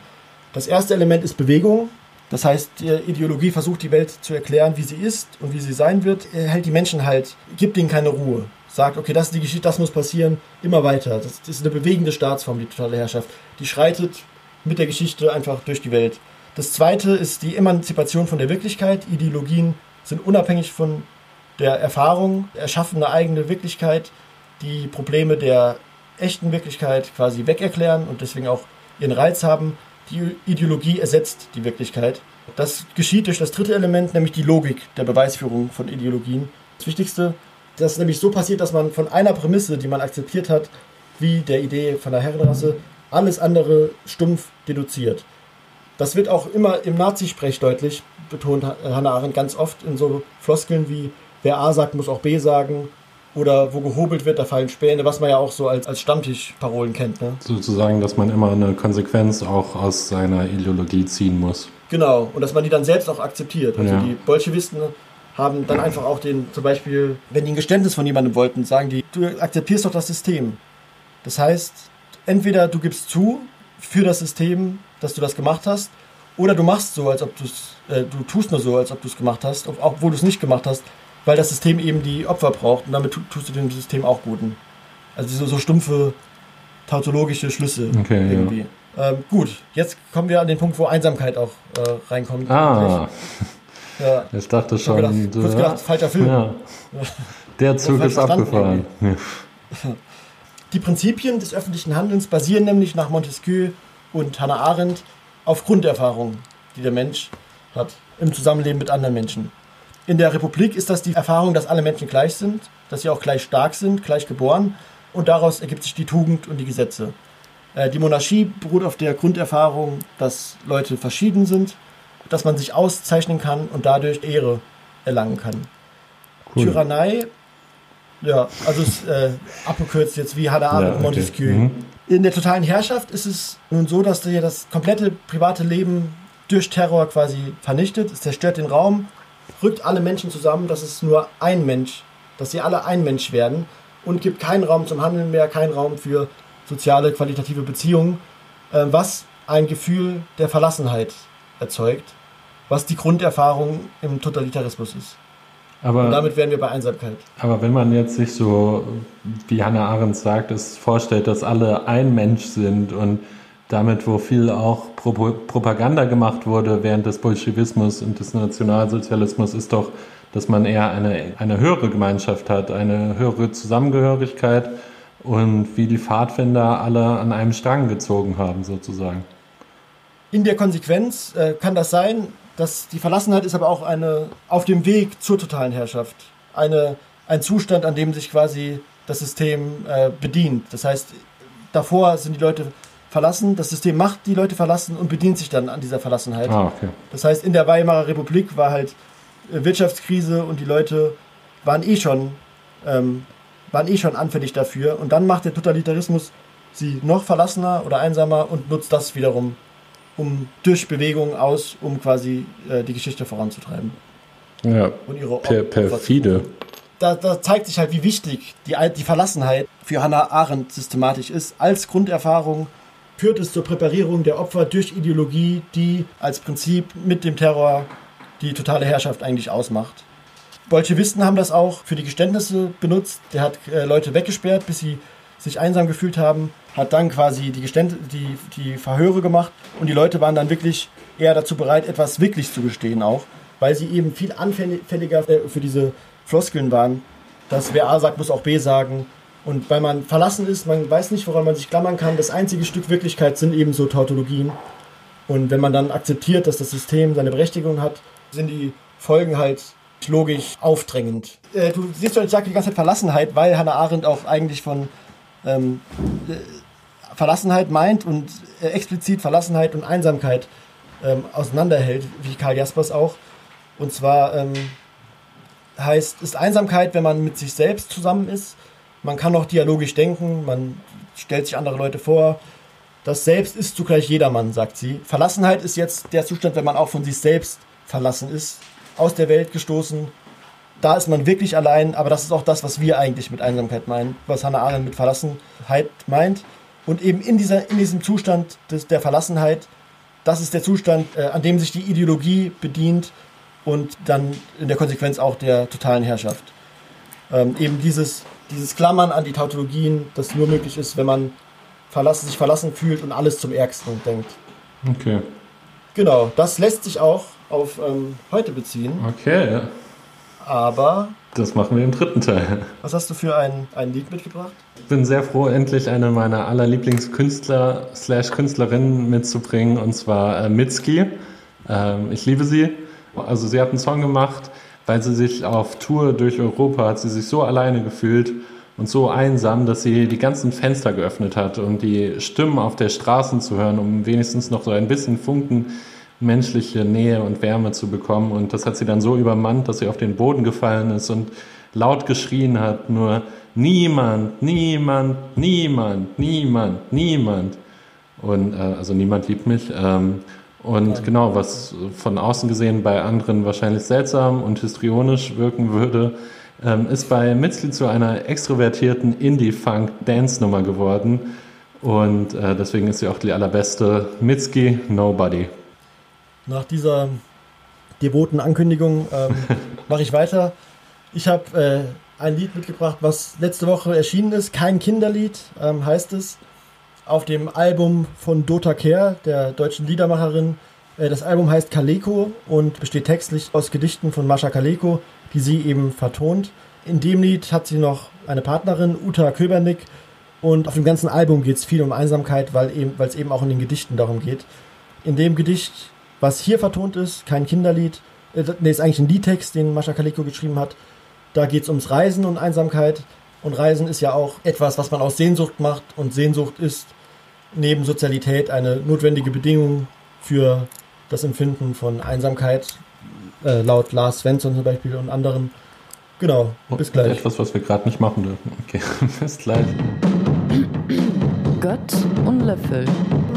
Das erste Element ist Bewegung. Das heißt, die Ideologie versucht die Welt zu erklären, wie sie ist und wie sie sein wird, Er hält die Menschen halt, gibt ihnen keine Ruhe. Sagt, okay, das ist die Geschichte, das muss passieren, immer weiter. Das ist eine bewegende Staatsform, die totale Herrschaft. Die schreitet mit der Geschichte einfach durch die Welt. Das zweite ist die Emanzipation von der Wirklichkeit. Ideologien sind unabhängig von der Erfahrung, erschaffen eine eigene Wirklichkeit, die Probleme der echten Wirklichkeit quasi wegerklären und deswegen auch ihren Reiz haben. Die Ideologie ersetzt die Wirklichkeit. Das geschieht durch das dritte Element, nämlich die Logik der Beweisführung von Ideologien. Das Wichtigste, dass nämlich so passiert, dass man von einer Prämisse, die man akzeptiert hat, wie der Idee von der Herrenrasse, alles andere stumpf deduziert. Das wird auch immer im Nazisprech deutlich, betont Hannah Arendt ganz oft in so Floskeln wie, wer A sagt, muss auch B sagen, oder wo gehobelt wird, da fallen Späne, was man ja auch so als, als Stammtischparolen kennt. Ne? Sozusagen, dass man immer eine Konsequenz auch aus seiner Ideologie ziehen muss. Genau, und dass man die dann selbst auch akzeptiert. Also Ja. die Bolschewisten haben dann einfach auch den, zum Beispiel, wenn die ein Geständnis von jemandem wollten, sagen die, du akzeptierst doch das System. Das heißt, entweder du gibst zu für das System, dass du das gemacht hast, oder du machst so, als ob du es, äh, du tust nur so, als ob du es gemacht hast, ob- obwohl du es nicht gemacht hast, weil das System eben die Opfer braucht und damit tu- tust du dem System auch Guten. Also so, so stumpfe tautologische Schlüsse Okay, ja. irgendwie. Ähm, gut, jetzt kommen wir an den Punkt, wo Einsamkeit auch äh, reinkommt. Ah, *laughs* Ja, ich dachte schon. gedacht, kurz du- gedacht, falscher Film. Ja. *laughs* Der Zug ist abgefahren. Ja. *laughs* Die Prinzipien des öffentlichen Handelns basieren nämlich nach Montesquieu und Hannah Arendt auf Grunderfahrungen, die der Mensch hat im Zusammenleben mit anderen Menschen. In der Republik ist das die Erfahrung, dass alle Menschen gleich sind, dass sie auch gleich stark sind, gleich geboren und daraus ergibt sich die Tugend und die Gesetze. Äh, Die Monarchie beruht auf der Grunderfahrung, dass Leute verschieden sind, dass man sich auszeichnen kann und dadurch Ehre erlangen kann. Cool. Tyrannei, ja, also es, äh, abgekürzt jetzt wie Hannah Arendt Ja, und okay. Montesquieu. Mhm. In der totalen Herrschaft ist es nun so, dass dir das komplette private Leben durch Terror quasi vernichtet. Es zerstört den Raum, rückt alle Menschen zusammen, dass es nur ein Mensch, dass sie alle ein Mensch werden und gibt keinen Raum zum Handeln mehr, keinen Raum für soziale, qualitative Beziehungen, äh, was ein Gefühl der Verlassenheit erzeugt, was die Grunderfahrung im Totalitarismus ist. Und Aber, damit wären wir bei Einsamkeit. aber wenn man jetzt sich so, wie Hannah Arendt sagt, es vorstellt, dass alle ein Mensch sind und damit, wo viel auch Pro Propaganda gemacht wurde während des Bolschewismus und des Nationalsozialismus, ist doch, dass man eher eine, eine höhere Gemeinschaft hat, eine höhere Zusammengehörigkeit und wie die Pfadfinder alle an einem Strang gezogen haben, sozusagen. In der Konsequenz äh, kann das sein, dass die Verlassenheit ist aber auch eine auf dem Weg zur totalen Herrschaft. Eine, ein Zustand, an dem sich quasi das System äh, bedient. Das heißt, davor sind die Leute verlassen, das System macht die Leute verlassen und bedient sich dann an dieser Verlassenheit. Ah, okay. Das heißt, in der Weimarer Republik war halt äh, Wirtschaftskrise und die Leute waren eh schon, ähm, waren eh schon anfällig dafür. Und dann macht der Totalitarismus sie noch verlassener oder einsamer und nutzt das wiederum um durch Bewegung aus, um quasi äh, die Geschichte voranzutreiben. Ja, Und ihre per, perfide. da, da zeigt sich halt, wie wichtig die, die Verlassenheit für Hannah Arendt systematisch ist. Als Grunderfahrung führt es zur Präparierung der Opfer durch Ideologie, die als Prinzip mit dem Terror die totale Herrschaft eigentlich ausmacht. Bolschewisten haben das auch für die Geständnisse benutzt. Der hat äh, Leute weggesperrt, bis sie sich einsam gefühlt haben, hat dann quasi die, Geständ die, die Verhöre gemacht und die Leute waren dann wirklich eher dazu bereit, etwas wirklich zu gestehen auch, weil sie eben viel anfälliger äh, für diese Floskeln waren, dass wer A sagt, muss auch B sagen. Und weil man verlassen ist, man weiß nicht, woran man sich klammern kann. Das einzige Stück Wirklichkeit sind eben so Tautologien. Und wenn man dann akzeptiert, dass das System seine Berechtigung hat, sind die Folgen halt logisch aufdrängend. Äh, du siehst schon, ich sage die ganze Zeit Verlassenheit, weil Hannah Arendt auch eigentlich von ähm, äh, Verlassenheit meint und äh, explizit Verlassenheit und Einsamkeit ähm, auseinanderhält, wie Karl Jaspers auch. Und zwar ähm, heißt, ist Einsamkeit, wenn man mit sich selbst zusammen ist. Man kann auch dialogisch denken, man stellt sich andere Leute vor. Das Selbst ist zugleich jedermann, sagt sie. Verlassenheit ist jetzt der Zustand, wenn man auch von sich selbst verlassen ist. aus der Welt gestoßen. Da ist man wirklich allein, aber das ist auch das, was wir eigentlich mit Einsamkeit meinen, was Hannah Arendt mit Verlassenheit meint. Und eben in, dieser, in diesem Zustand des, der Verlassenheit, das ist der Zustand, äh, an dem sich die Ideologie bedient und dann in der Konsequenz auch der totalen Herrschaft. Ähm, eben dieses, dieses Klammern an die Tautologien, das nur möglich ist, wenn man verlassen, sich verlassen fühlt und alles zum Ärgsten denkt. Okay. Genau, das lässt sich auch auf ähm, heute beziehen, Okay. aber Das machen wir im dritten Teil. was hast du für ein, ein Lied mitgebracht? Ich bin sehr froh, endlich eine meiner allerlieblingskünstler slash Künstlerinnen mitzubringen, und zwar äh, Mitski. Ähm, ich liebe sie. Also sie hat einen Song gemacht, weil sie sich auf Tour durch Europa hat sie sich so alleine gefühlt und so einsam, dass sie die ganzen Fenster geöffnet hat, um die Stimmen auf der Straße zu hören, um wenigstens noch so ein bisschen Funken menschliche Nähe und Wärme zu bekommen. Und das hat sie dann so übermannt, dass sie auf den Boden gefallen ist und laut geschrien hat, nur niemand, niemand, niemand, niemand, niemand. Und äh, also niemand liebt mich. Ähm, und genau, was von außen gesehen bei anderen wahrscheinlich seltsam und histrionisch wirken würde, ähm, ist bei Mitzli zu einer extrovertierten Indie-Funk-Dance-Nummer geworden. Und äh, deswegen ist sie auch die allerbeste. Mitski, Nobody. Nach dieser devoten Ankündigung ähm, *laughs* mache ich weiter. Ich habe äh, ein Lied mitgebracht, was letzte Woche erschienen ist. Kein Kinderlied ähm, heißt es. Auf dem Album von Dota Kehr, der deutschen Liedermacherin. Äh, das Album heißt Kaleko und besteht textlich aus Gedichten von Mascha Kaleko, die sie eben vertont. In dem Lied hat sie noch eine Partnerin, Uta Köbernick. Und auf dem ganzen Album geht es viel um Einsamkeit, weil eben, es eben auch in den Gedichten darum geht. In dem Gedicht, was hier vertont ist, kein Kinderlied, äh, nee, ist eigentlich ein Liedtext, den Mascha Kaleko geschrieben hat. Da geht es ums Reisen und Einsamkeit. Und Reisen ist ja auch etwas, was man aus Sehnsucht macht. Und Sehnsucht ist neben Sozialität eine notwendige Bedingung für das Empfinden von Einsamkeit, äh, laut Lars Svensson zum Beispiel und anderen. Genau, bis gleich. Etwas, was wir gerade nicht machen dürfen. Okay, *laughs* bis gleich. Gott und Löffel.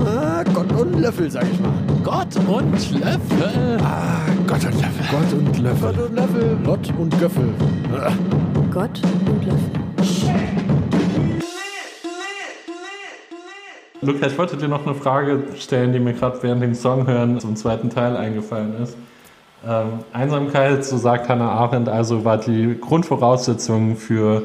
Ah, Gott und Löffel, sag ich mal. Gott und Löffel. Ah, Gott und Löffel. Gott und Löffel. Gott und Löffel. Gott und Göffel. Ah, Gott und Löffel. Luca, ich wollte dir noch eine Frage stellen, die mir gerade während dem Song hören zum zweiten Teil eingefallen ist. Ähm, Einsamkeit, so sagt Hannah Arendt, also war die Grundvoraussetzung für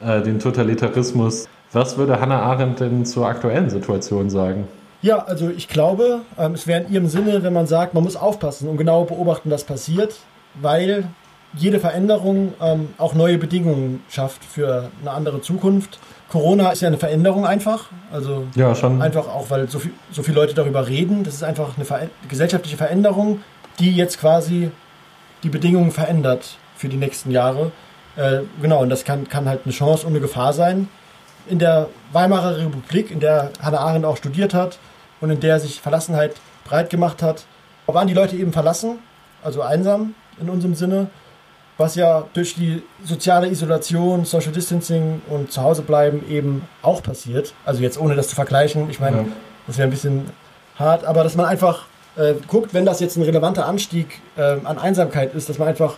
äh, den Totalitarismus. Was würde Hannah Arendt denn zur aktuellen Situation sagen? Ja, also ich glaube, ähm, es wäre in ihrem Sinne, wenn man sagt, man muss aufpassen und genau beobachten, was passiert, weil jede Veränderung ähm, auch neue Bedingungen schafft für eine andere Zukunft. Corona ist ja eine Veränderung einfach, also Ja, schon. einfach auch, weil so, viel, so viele Leute darüber reden. Das ist einfach eine Ver gesellschaftliche Veränderung, die jetzt quasi die Bedingungen verändert für die nächsten Jahre. Äh, genau, und das kann, kann halt eine Chance und eine Gefahr sein. In der Weimarer Republik, in der Hannah Arendt auch studiert hat und in der sich Verlassenheit breit gemacht hat, waren die Leute eben verlassen, also einsam in unserem Sinne, was ja durch die soziale Isolation, Social Distancing und Zuhausebleiben eben auch passiert. Also jetzt ohne das zu vergleichen, ich meine, Ja. das wäre ein bisschen hart, aber dass man einfach äh, guckt, wenn das jetzt ein relevanter Anstieg äh, an Einsamkeit ist, dass man einfach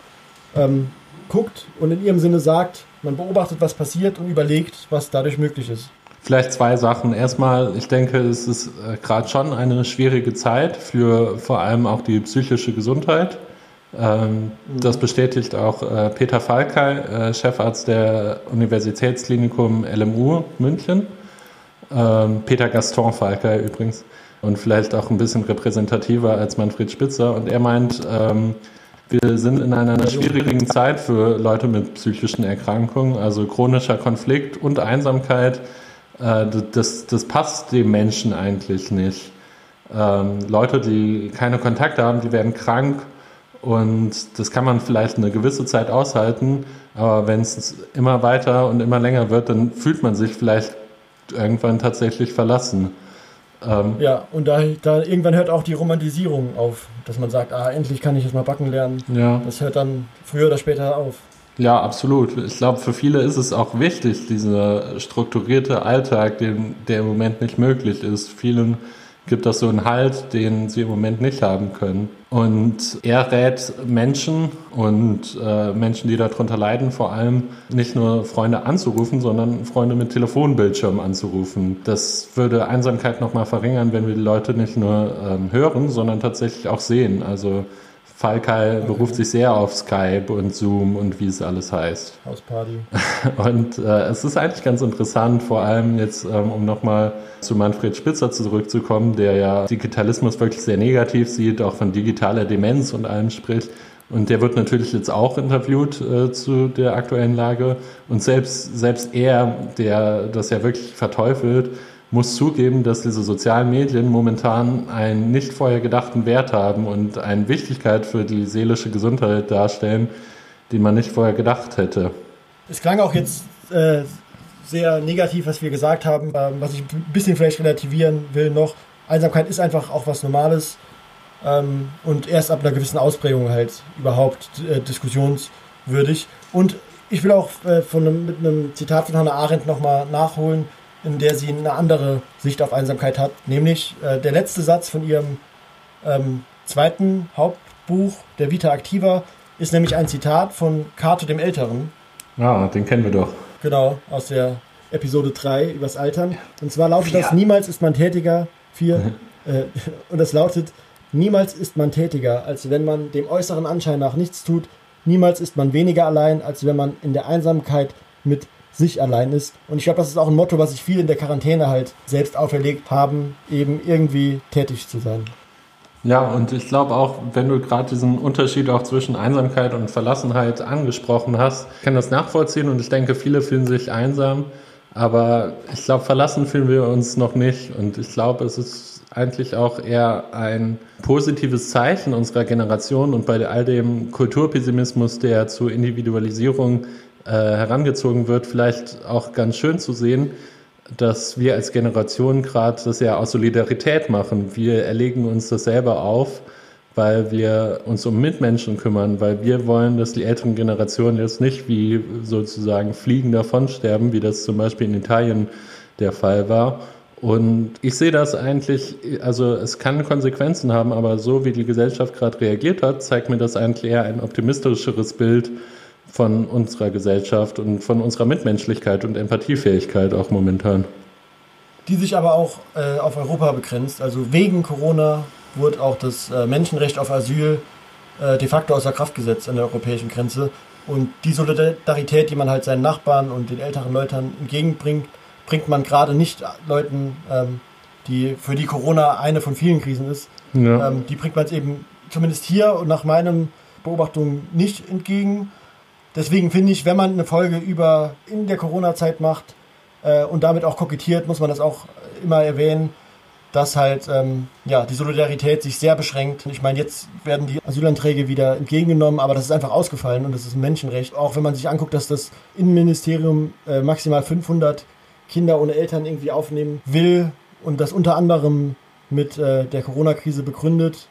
ähm, guckt und in ihrem Sinne sagt, man beobachtet, was passiert und überlegt, was dadurch möglich ist. Vielleicht zwei Sachen. Erstmal, ich denke, es ist äh, gerade schon eine schwierige Zeit für vor allem auch die psychische Gesundheit. Ähm, Das bestätigt auch äh, Peter Falkay, äh, Chefarzt der Universitätsklinikum LMU München. Ähm, Peter Gaston Falkay übrigens. Und vielleicht auch ein bisschen repräsentativer als Manfred Spitzer. Und er meint, ähm, wir sind in einer schwierigen Zeit für Leute mit psychischen Erkrankungen, also chronischer Konflikt und Einsamkeit. Äh, das, das passt dem Menschen eigentlich nicht. Ähm, Leute, die keine Kontakte haben, die werden krank und das kann man vielleicht eine gewisse Zeit aushalten, aber wenn es immer weiter und immer länger wird, dann fühlt man sich vielleicht irgendwann tatsächlich verlassen. Ähm, Ja, und da, da irgendwann hört auch die Romantisierung auf, dass man sagt, ah, endlich kann ich jetzt mal backen lernen. ja. Das hört dann früher oder später auf. Ja, absolut. Ich glaube, für viele ist es auch wichtig, dieser strukturierte Alltag, den, der im Moment nicht möglich ist. Vielen gibt das so einen Halt, den sie im Moment nicht haben können. Und er rät Menschen und äh, Menschen, die darunter leiden, vor allem nicht nur Freunde anzurufen, sondern Freunde mit Telefonbildschirm anzurufen. Das würde Einsamkeit nochmal verringern, wenn wir die Leute nicht nur ähm, hören, sondern tatsächlich auch sehen. Also Falkei beruft sich sehr auf Skype und Zoom und wie es alles heißt. Hausparty. *laughs* Und äh, es ist eigentlich ganz interessant, vor allem jetzt, ähm, um nochmal zu Manfred Spitzer zurückzukommen, der ja Digitalismus wirklich sehr negativ sieht, auch von digitaler Demenz und allem spricht. Und der wird natürlich jetzt auch interviewt äh, zu der aktuellen Lage. Und selbst, selbst er, der das ja wirklich verteufelt, muss zugeben, dass diese sozialen Medien momentan einen nicht vorher gedachten Wert haben und eine Wichtigkeit für die seelische Gesundheit darstellen, die man nicht vorher gedacht hätte. Es klang auch jetzt äh, sehr negativ, was wir gesagt haben, ähm, was ich ein bisschen vielleicht relativieren will noch. Einsamkeit ist einfach auch was Normales ähm, und erst ab einer gewissen Ausprägung halt überhaupt äh, diskussionswürdig. Und ich will auch äh, von mit einem Zitat von Hannah Arendt nochmal nachholen, in der sie eine andere Sicht auf Einsamkeit hat. Nämlich äh, der letzte Satz von ihrem ähm, zweiten Hauptbuch, der Vita Activa, ist nämlich ein Zitat von Cato dem Älteren. Ah, den kennen wir doch. Genau, aus der Episode 3 übers Altern. Und zwar lautet das, niemals ist man tätiger, vier, *laughs* äh, und das lautet, niemals ist man tätiger, als wenn man dem äußeren Anschein nach nichts tut, niemals ist man weniger allein, als wenn man in der Einsamkeit mit sich allein ist. Und ich glaube, das ist auch ein Motto, was sich viele in der Quarantäne halt selbst auferlegt haben, eben irgendwie tätig zu sein. Ja, und ich glaube auch, wenn du gerade diesen Unterschied auch zwischen Einsamkeit und Verlassenheit angesprochen hast, kann das nachvollziehen und ich denke, viele fühlen sich einsam, aber ich glaube, verlassen fühlen wir uns noch nicht und ich glaube, es ist eigentlich auch eher ein positives Zeichen unserer Generation und bei all dem Kulturpessimismus, der zur Individualisierung äh, herangezogen wird, vielleicht auch ganz schön zu sehen, dass wir als Generation gerade das ja aus Solidarität machen. Wir erlegen uns das selber auf, weil wir uns um Mitmenschen kümmern, weil wir wollen, dass die älteren Generationen jetzt nicht wie sozusagen fliegen davon sterben, wie das zum Beispiel in Italien der Fall war. Und ich sehe das eigentlich, also es kann Konsequenzen haben, aber so wie die Gesellschaft gerade reagiert hat, zeigt mir das eigentlich eher ein optimistischeres Bild von unserer Gesellschaft und von unserer Mitmenschlichkeit und Empathiefähigkeit auch momentan. Die sich aber auch äh, auf Europa begrenzt. Also wegen Corona wurde auch das äh, Menschenrecht auf Asyl äh, de facto außer Kraft gesetzt an der europäischen Grenze. Und die Solidarität, die man halt seinen Nachbarn und den älteren Leuten entgegenbringt, bringt man gerade nicht Leuten, ähm, die für die Corona eine von vielen Krisen ist. Ja. Ähm, die bringt man es eben zumindest hier und nach meinen Beobachtungen nicht entgegen. Deswegen finde ich, wenn man eine Folge über in der Corona-Zeit macht äh, und damit auch kokettiert, muss man das auch immer erwähnen, dass halt ähm, ja, die Solidarität sich sehr beschränkt. Ich meine, jetzt werden die Asylanträge wieder entgegengenommen, aber das ist einfach ausgefallen und das ist ein Menschenrecht. Auch wenn man sich anguckt, dass das Innenministerium äh, maximal 500 Kinder ohne Eltern irgendwie aufnehmen will und das unter anderem mit äh, der Corona-Krise begründet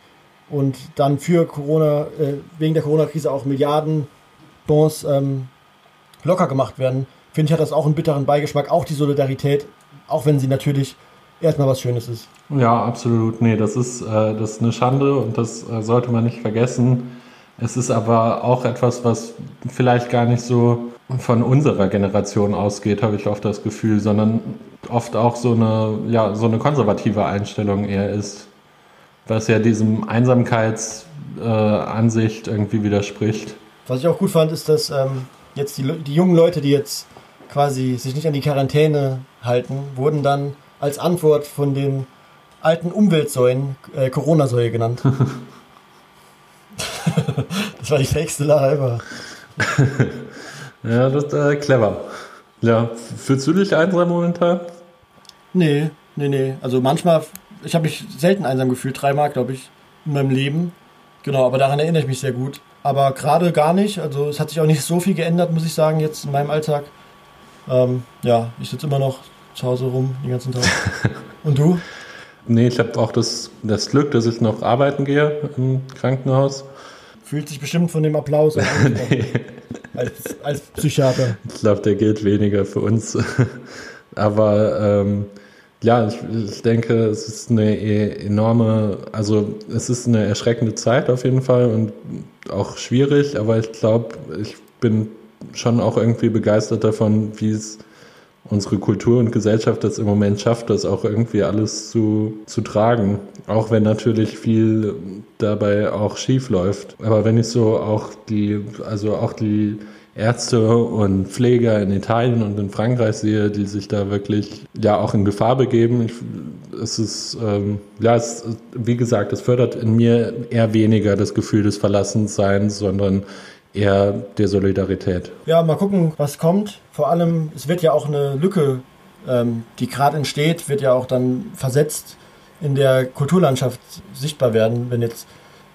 und dann für Corona, äh, wegen der Corona-Krise auch Milliarden Bonds ähm, locker gemacht werden, finde ich, hat das auch einen bitteren Beigeschmack. Auch die Solidarität, auch wenn sie natürlich erstmal was Schönes ist. Ja, absolut. Nee, das ist, äh, das ist eine Schande und das äh, sollte man nicht vergessen. Es ist aber auch etwas, was vielleicht gar nicht so von unserer Generation ausgeht, habe ich oft das Gefühl, sondern oft auch so eine, ja, so eine konservative Einstellung eher ist, was ja diesem Einsamkeitsansicht äh, irgendwie widerspricht. Was ich auch gut fand, ist, dass ähm, jetzt die, die jungen Leute, die jetzt quasi sich nicht an die Quarantäne halten, wurden dann als Antwort von den alten Umweltsäulen äh, Corona-Säule genannt. *laughs* das war die fähigste Lache ja, das ist äh, clever. Ja, fühlst du dich einsam momentan? Nee, nee, nee. Also manchmal, ich habe mich selten einsam gefühlt, dreimal, glaube ich, in meinem Leben. Genau, aber daran erinnere ich mich sehr gut. Aber gerade gar nicht. Also es hat sich auch nicht so viel geändert, muss ich sagen, jetzt in meinem Alltag. Ähm, ja, ich sitze immer noch zu Hause rum den ganzen Tag. *laughs* Und du? Nee, ich habe auch das, das Glück, dass ich noch arbeiten gehe im Krankenhaus. Fühlt sich bestimmt von dem Applaus *laughs* nee. als, als Psychiater. Ich glaube, der gilt weniger für uns. *laughs* Aber ähm, Ja, ich, ich denke, es ist eine e- enorme, also es ist eine erschreckende Zeit auf jeden Fall und auch schwierig, aber ich glaube, ich bin schon auch irgendwie begeistert davon, wie es unsere Kultur und Gesellschaft das im Moment schafft, das auch irgendwie alles zu, zu tragen. Auch wenn natürlich viel dabei auch schief läuft. Aber wenn ich so auch die, also auch die Ärzte und Pfleger in Italien und in Frankreich sehe, die sich da wirklich ja auch in Gefahr begeben. Ich, es ist, ähm, ja, es, wie gesagt, es fördert in mir eher weniger das Gefühl des Verlassenseins, sondern eher der Solidarität. Ja, mal gucken, was kommt. Vor allem, es wird ja auch eine Lücke, ähm, die gerade entsteht, wird ja auch dann versetzt in der Kulturlandschaft sichtbar werden, wenn jetzt,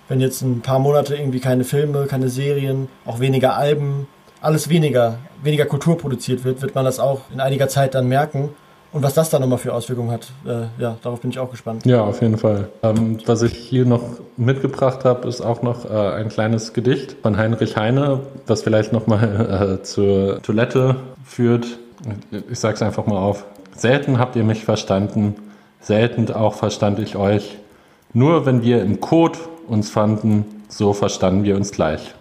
wenn jetzt ein paar Monate irgendwie keine Filme, keine Serien, auch weniger Alben, alles weniger, weniger Kultur produziert wird, wird man das auch in einiger Zeit dann merken. Und was das dann nochmal für Auswirkungen hat, äh, ja, darauf bin ich auch gespannt. Ja, auf jeden Fall. Ähm, was ich hier noch mitgebracht habe, ist auch noch äh, ein kleines Gedicht von Heinrich Heine, das vielleicht nochmal äh, zur Toilette führt. Ich sage es einfach mal auf. Selten habt ihr mich verstanden, selten auch verstand ich euch. Nur wenn wir im Code uns fanden, so verstanden wir uns gleich.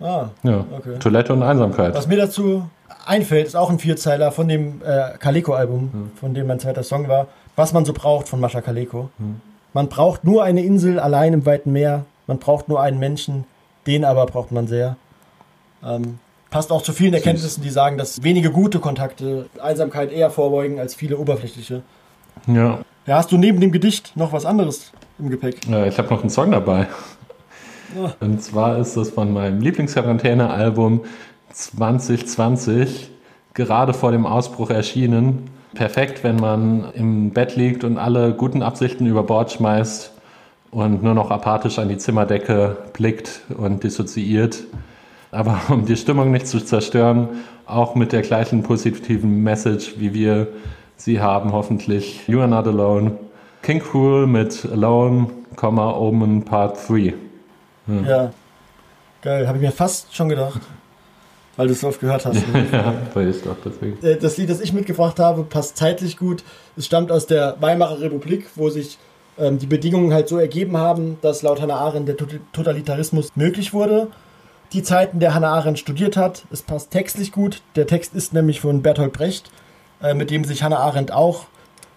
Ah, Ja, Okay. Toilette und Einsamkeit. Was mir dazu einfällt, ist auch ein Vierzeiler von dem äh, Kaleko-Album, von dem mein zweiter Song war. Was man so braucht von Mascha Kaleko. Man braucht nur eine Insel allein im weiten Meer. Man braucht nur einen Menschen, den aber braucht man sehr. Ähm, passt auch zu vielen Erkenntnissen, die sagen, dass wenige gute Kontakte Einsamkeit eher vorbeugen als viele oberflächliche. Ja, Ja, hast du neben dem Gedicht noch was anderes im Gepäck? Äh, ich habe noch einen Song dabei. Und zwar ist das von meinem Lieblingsquarantäne-Album 2020, gerade vor dem Ausbruch erschienen. Perfekt, wenn man im Bett liegt und alle guten Absichten über Bord schmeißt und nur noch apathisch an die Zimmerdecke blickt und dissoziiert. Aber *laughs* um die Stimmung nicht zu zerstören, auch mit der gleichen positiven Message, wie wir sie haben, hoffentlich. You are not alone. King Cruel mit Alone, Omen Part 3. Ja. Geil, habe ich mir fast schon gedacht. Weil du es so oft gehört hast. *laughs* Ja, weil ich doch deswegen. Äh, das Lied, das ich mitgebracht habe, passt zeitlich gut. Es stammt aus der Weimarer Republik, wo sich ähm, die Bedingungen halt so ergeben haben, dass laut Hannah Arendt der Tot- Totalitarismus möglich wurde. Die Zeiten, der Hannah Arendt studiert hat, es passt textlich gut. Der Text ist nämlich von Bertolt Brecht, äh, mit dem sich Hannah Arendt auch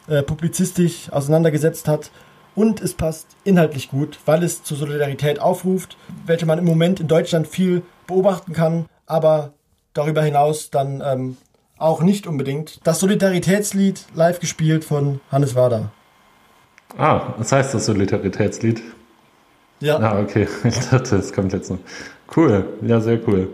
äh, publizistisch auseinandergesetzt hat. Und es passt inhaltlich gut, weil es zur Solidarität aufruft, welche man im Moment in Deutschland viel beobachten kann, aber darüber hinaus dann ähm, auch nicht unbedingt. Das Solidaritätslied live gespielt von Hannes Wader. Ah, das heißt das Solidaritätslied. Ja, Ah, okay. *laughs* Ich dachte, das kommt jetzt noch. Cool. Ja, sehr cool.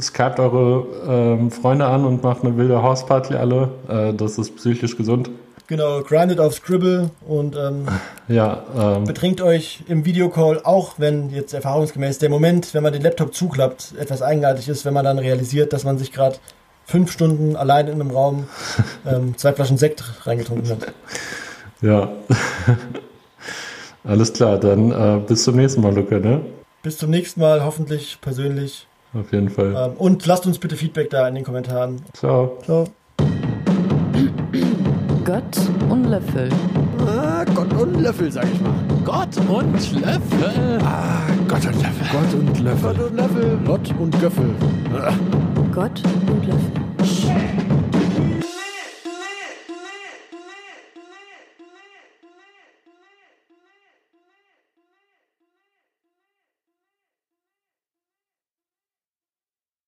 Skypt eure ähm, Freunde an und macht eine wilde Hausparty alle. Äh, das ist psychisch gesund. Genau, grindet auf Scribble und ähm, *laughs* Ja, ähm, betrinkt euch im Videocall, auch wenn jetzt erfahrungsgemäß der Moment, wenn man den Laptop zuklappt, etwas eigenartig ist, wenn man dann realisiert, dass man sich gerade fünf Stunden allein in einem Raum *laughs* ähm, zwei Flaschen Sekt reingetrunken hat. *laughs* ja. Alles klar, dann äh, bis zum nächsten Mal, Luca, ne? Bis zum nächsten Mal, hoffentlich persönlich. Auf jeden Fall. Ähm, und lasst uns bitte Feedback da in den Kommentaren. Ciao. Ciao. Gott und Löffel. Ah, Gott und Löffel, sag ich mal. Gott und Löffel. Ah, Gott und Löffel. Gott und Löffel. Gott und Löffel. Gott und Göffel. Gott und Löffel.